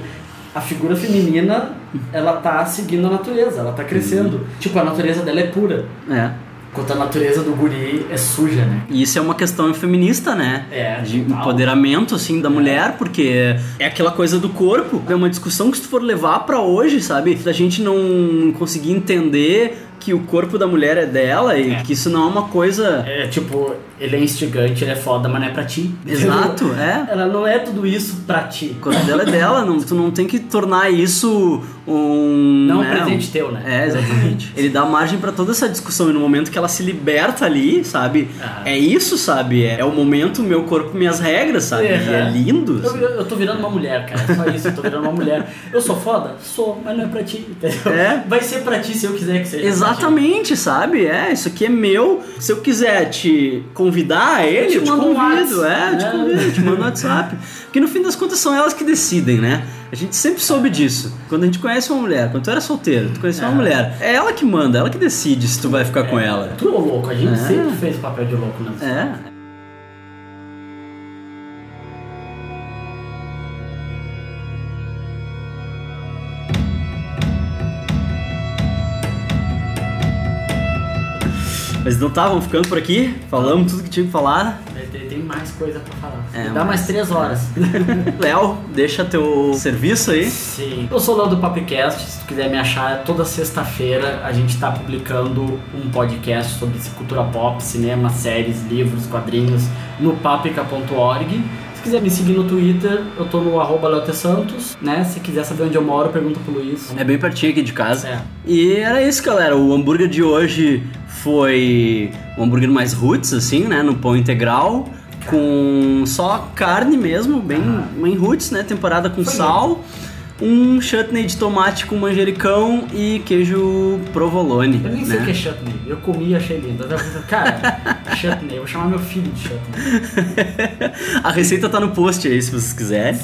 Speaker 2: a figura feminina, ela tá seguindo a natureza, ela tá crescendo. Tipo, a natureza dela é pura.
Speaker 1: É.
Speaker 2: Enquanto a natureza do guri é suja, né?
Speaker 1: E isso é uma questão feminista, né?
Speaker 2: É,
Speaker 1: De
Speaker 2: total.
Speaker 1: empoderamento, assim, da mulher, porque é aquela coisa do corpo. É uma discussão que se tu for levar pra hoje, sabe? Da gente não conseguir entender que o corpo da mulher é dela e que isso não é uma coisa...
Speaker 2: É tipo, ele é instigante, ele é foda, mas não é pra ti.
Speaker 1: Exato, é.
Speaker 2: Ela não é tudo isso pra ti.
Speaker 1: O corpo dela é dela, não, tu não tem que tornar isso um.
Speaker 2: Não um
Speaker 1: né,
Speaker 2: presente teu, né?
Speaker 1: É, exatamente. Ele dá margem pra toda essa discussão e no momento que ela se liberta ali, sabe?
Speaker 2: Aham.
Speaker 1: É isso, sabe? É, é o momento, meu corpo, minhas regras, sabe? E é lindo.
Speaker 2: Eu,
Speaker 1: assim.
Speaker 2: eu tô virando uma mulher, cara. É só isso, eu tô virando uma mulher. Eu sou foda? Sou, mas não é pra ti, entendeu?
Speaker 1: É.
Speaker 2: Vai ser pra ti se eu quiser que seja. ti.
Speaker 1: Exatamente, sabe? É, isso aqui é meu. Se eu quiser te convidar ele,
Speaker 2: te
Speaker 1: eu te
Speaker 2: mando um
Speaker 1: convido.
Speaker 2: WhatsApp,
Speaker 1: é, eu te
Speaker 2: né?
Speaker 1: convido, eu te mando no WhatsApp. Porque no fim das contas são elas que decidem, né? A gente sempre soube disso. Quando a gente conhece uma mulher, quando tu era solteiro, tu conhece uma
Speaker 2: É.
Speaker 1: mulher, é ela que manda, ela que decide se tu vai ficar com ela.
Speaker 2: Tu é louco, a gente
Speaker 1: É.
Speaker 2: sempre fez papel de louco, né?
Speaker 1: É. Mas então tá, vamos ficando por aqui. Falamos tudo que tinha que falar.
Speaker 2: Tem, tem mais coisa pra falar.
Speaker 1: É,
Speaker 2: Dá mais
Speaker 1: mas-
Speaker 2: três horas.
Speaker 1: Léo, deixa teu serviço aí.
Speaker 2: Sim. Eu sou o Léo do Papcast, se tu quiser me achar, toda sexta-feira a gente tá publicando um podcast sobre cultura pop, cinema, séries, livros, quadrinhos no papica.org. Se quiser me seguir no Twitter, eu tô no arroba. Santos, né? Se quiser saber onde eu moro, pergunta pro Luiz.
Speaker 1: É bem pertinho aqui de casa.
Speaker 2: É.
Speaker 1: E era isso, galera. O hambúrguer de hoje foi um hambúrguer mais roots, assim, né? No pão integral. Com só carne mesmo, bem, bem roots, né? Temperada com sal. Um chutney de tomate com manjericão e queijo provolone.
Speaker 2: Eu nem sei
Speaker 1: né?
Speaker 2: o que é chutney. Eu comi e achei lindo. Eu Cara, chutney. Eu vou chamar meu filho de chutney.
Speaker 1: A receita tá no post aí, se vocês quiserem.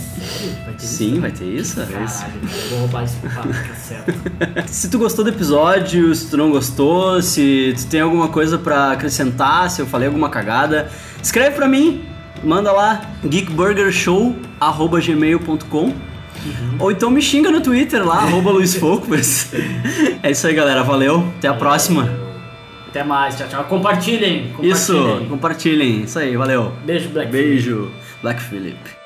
Speaker 2: Vai ter
Speaker 1: Sim, vai ter isso. é isso.
Speaker 2: Caralho, eu vou roubar isso pro papo, fica certo.
Speaker 1: Se tu gostou do episódio, se tu não gostou, se tu tem alguma coisa pra acrescentar, se eu falei alguma cagada, escreve pra mim, manda lá geekburgershow@gmail.com ou então me xinga no Twitter lá arroba Luiz Focus. é isso aí, galera. Valeu. Até a próxima.
Speaker 2: Até mais, tchau, tchau. Compartilhem. compartilhem.
Speaker 1: Isso. Compartilhem. Isso aí. Valeu.
Speaker 2: Beijo, Black.
Speaker 1: Beijo. Black Phillip.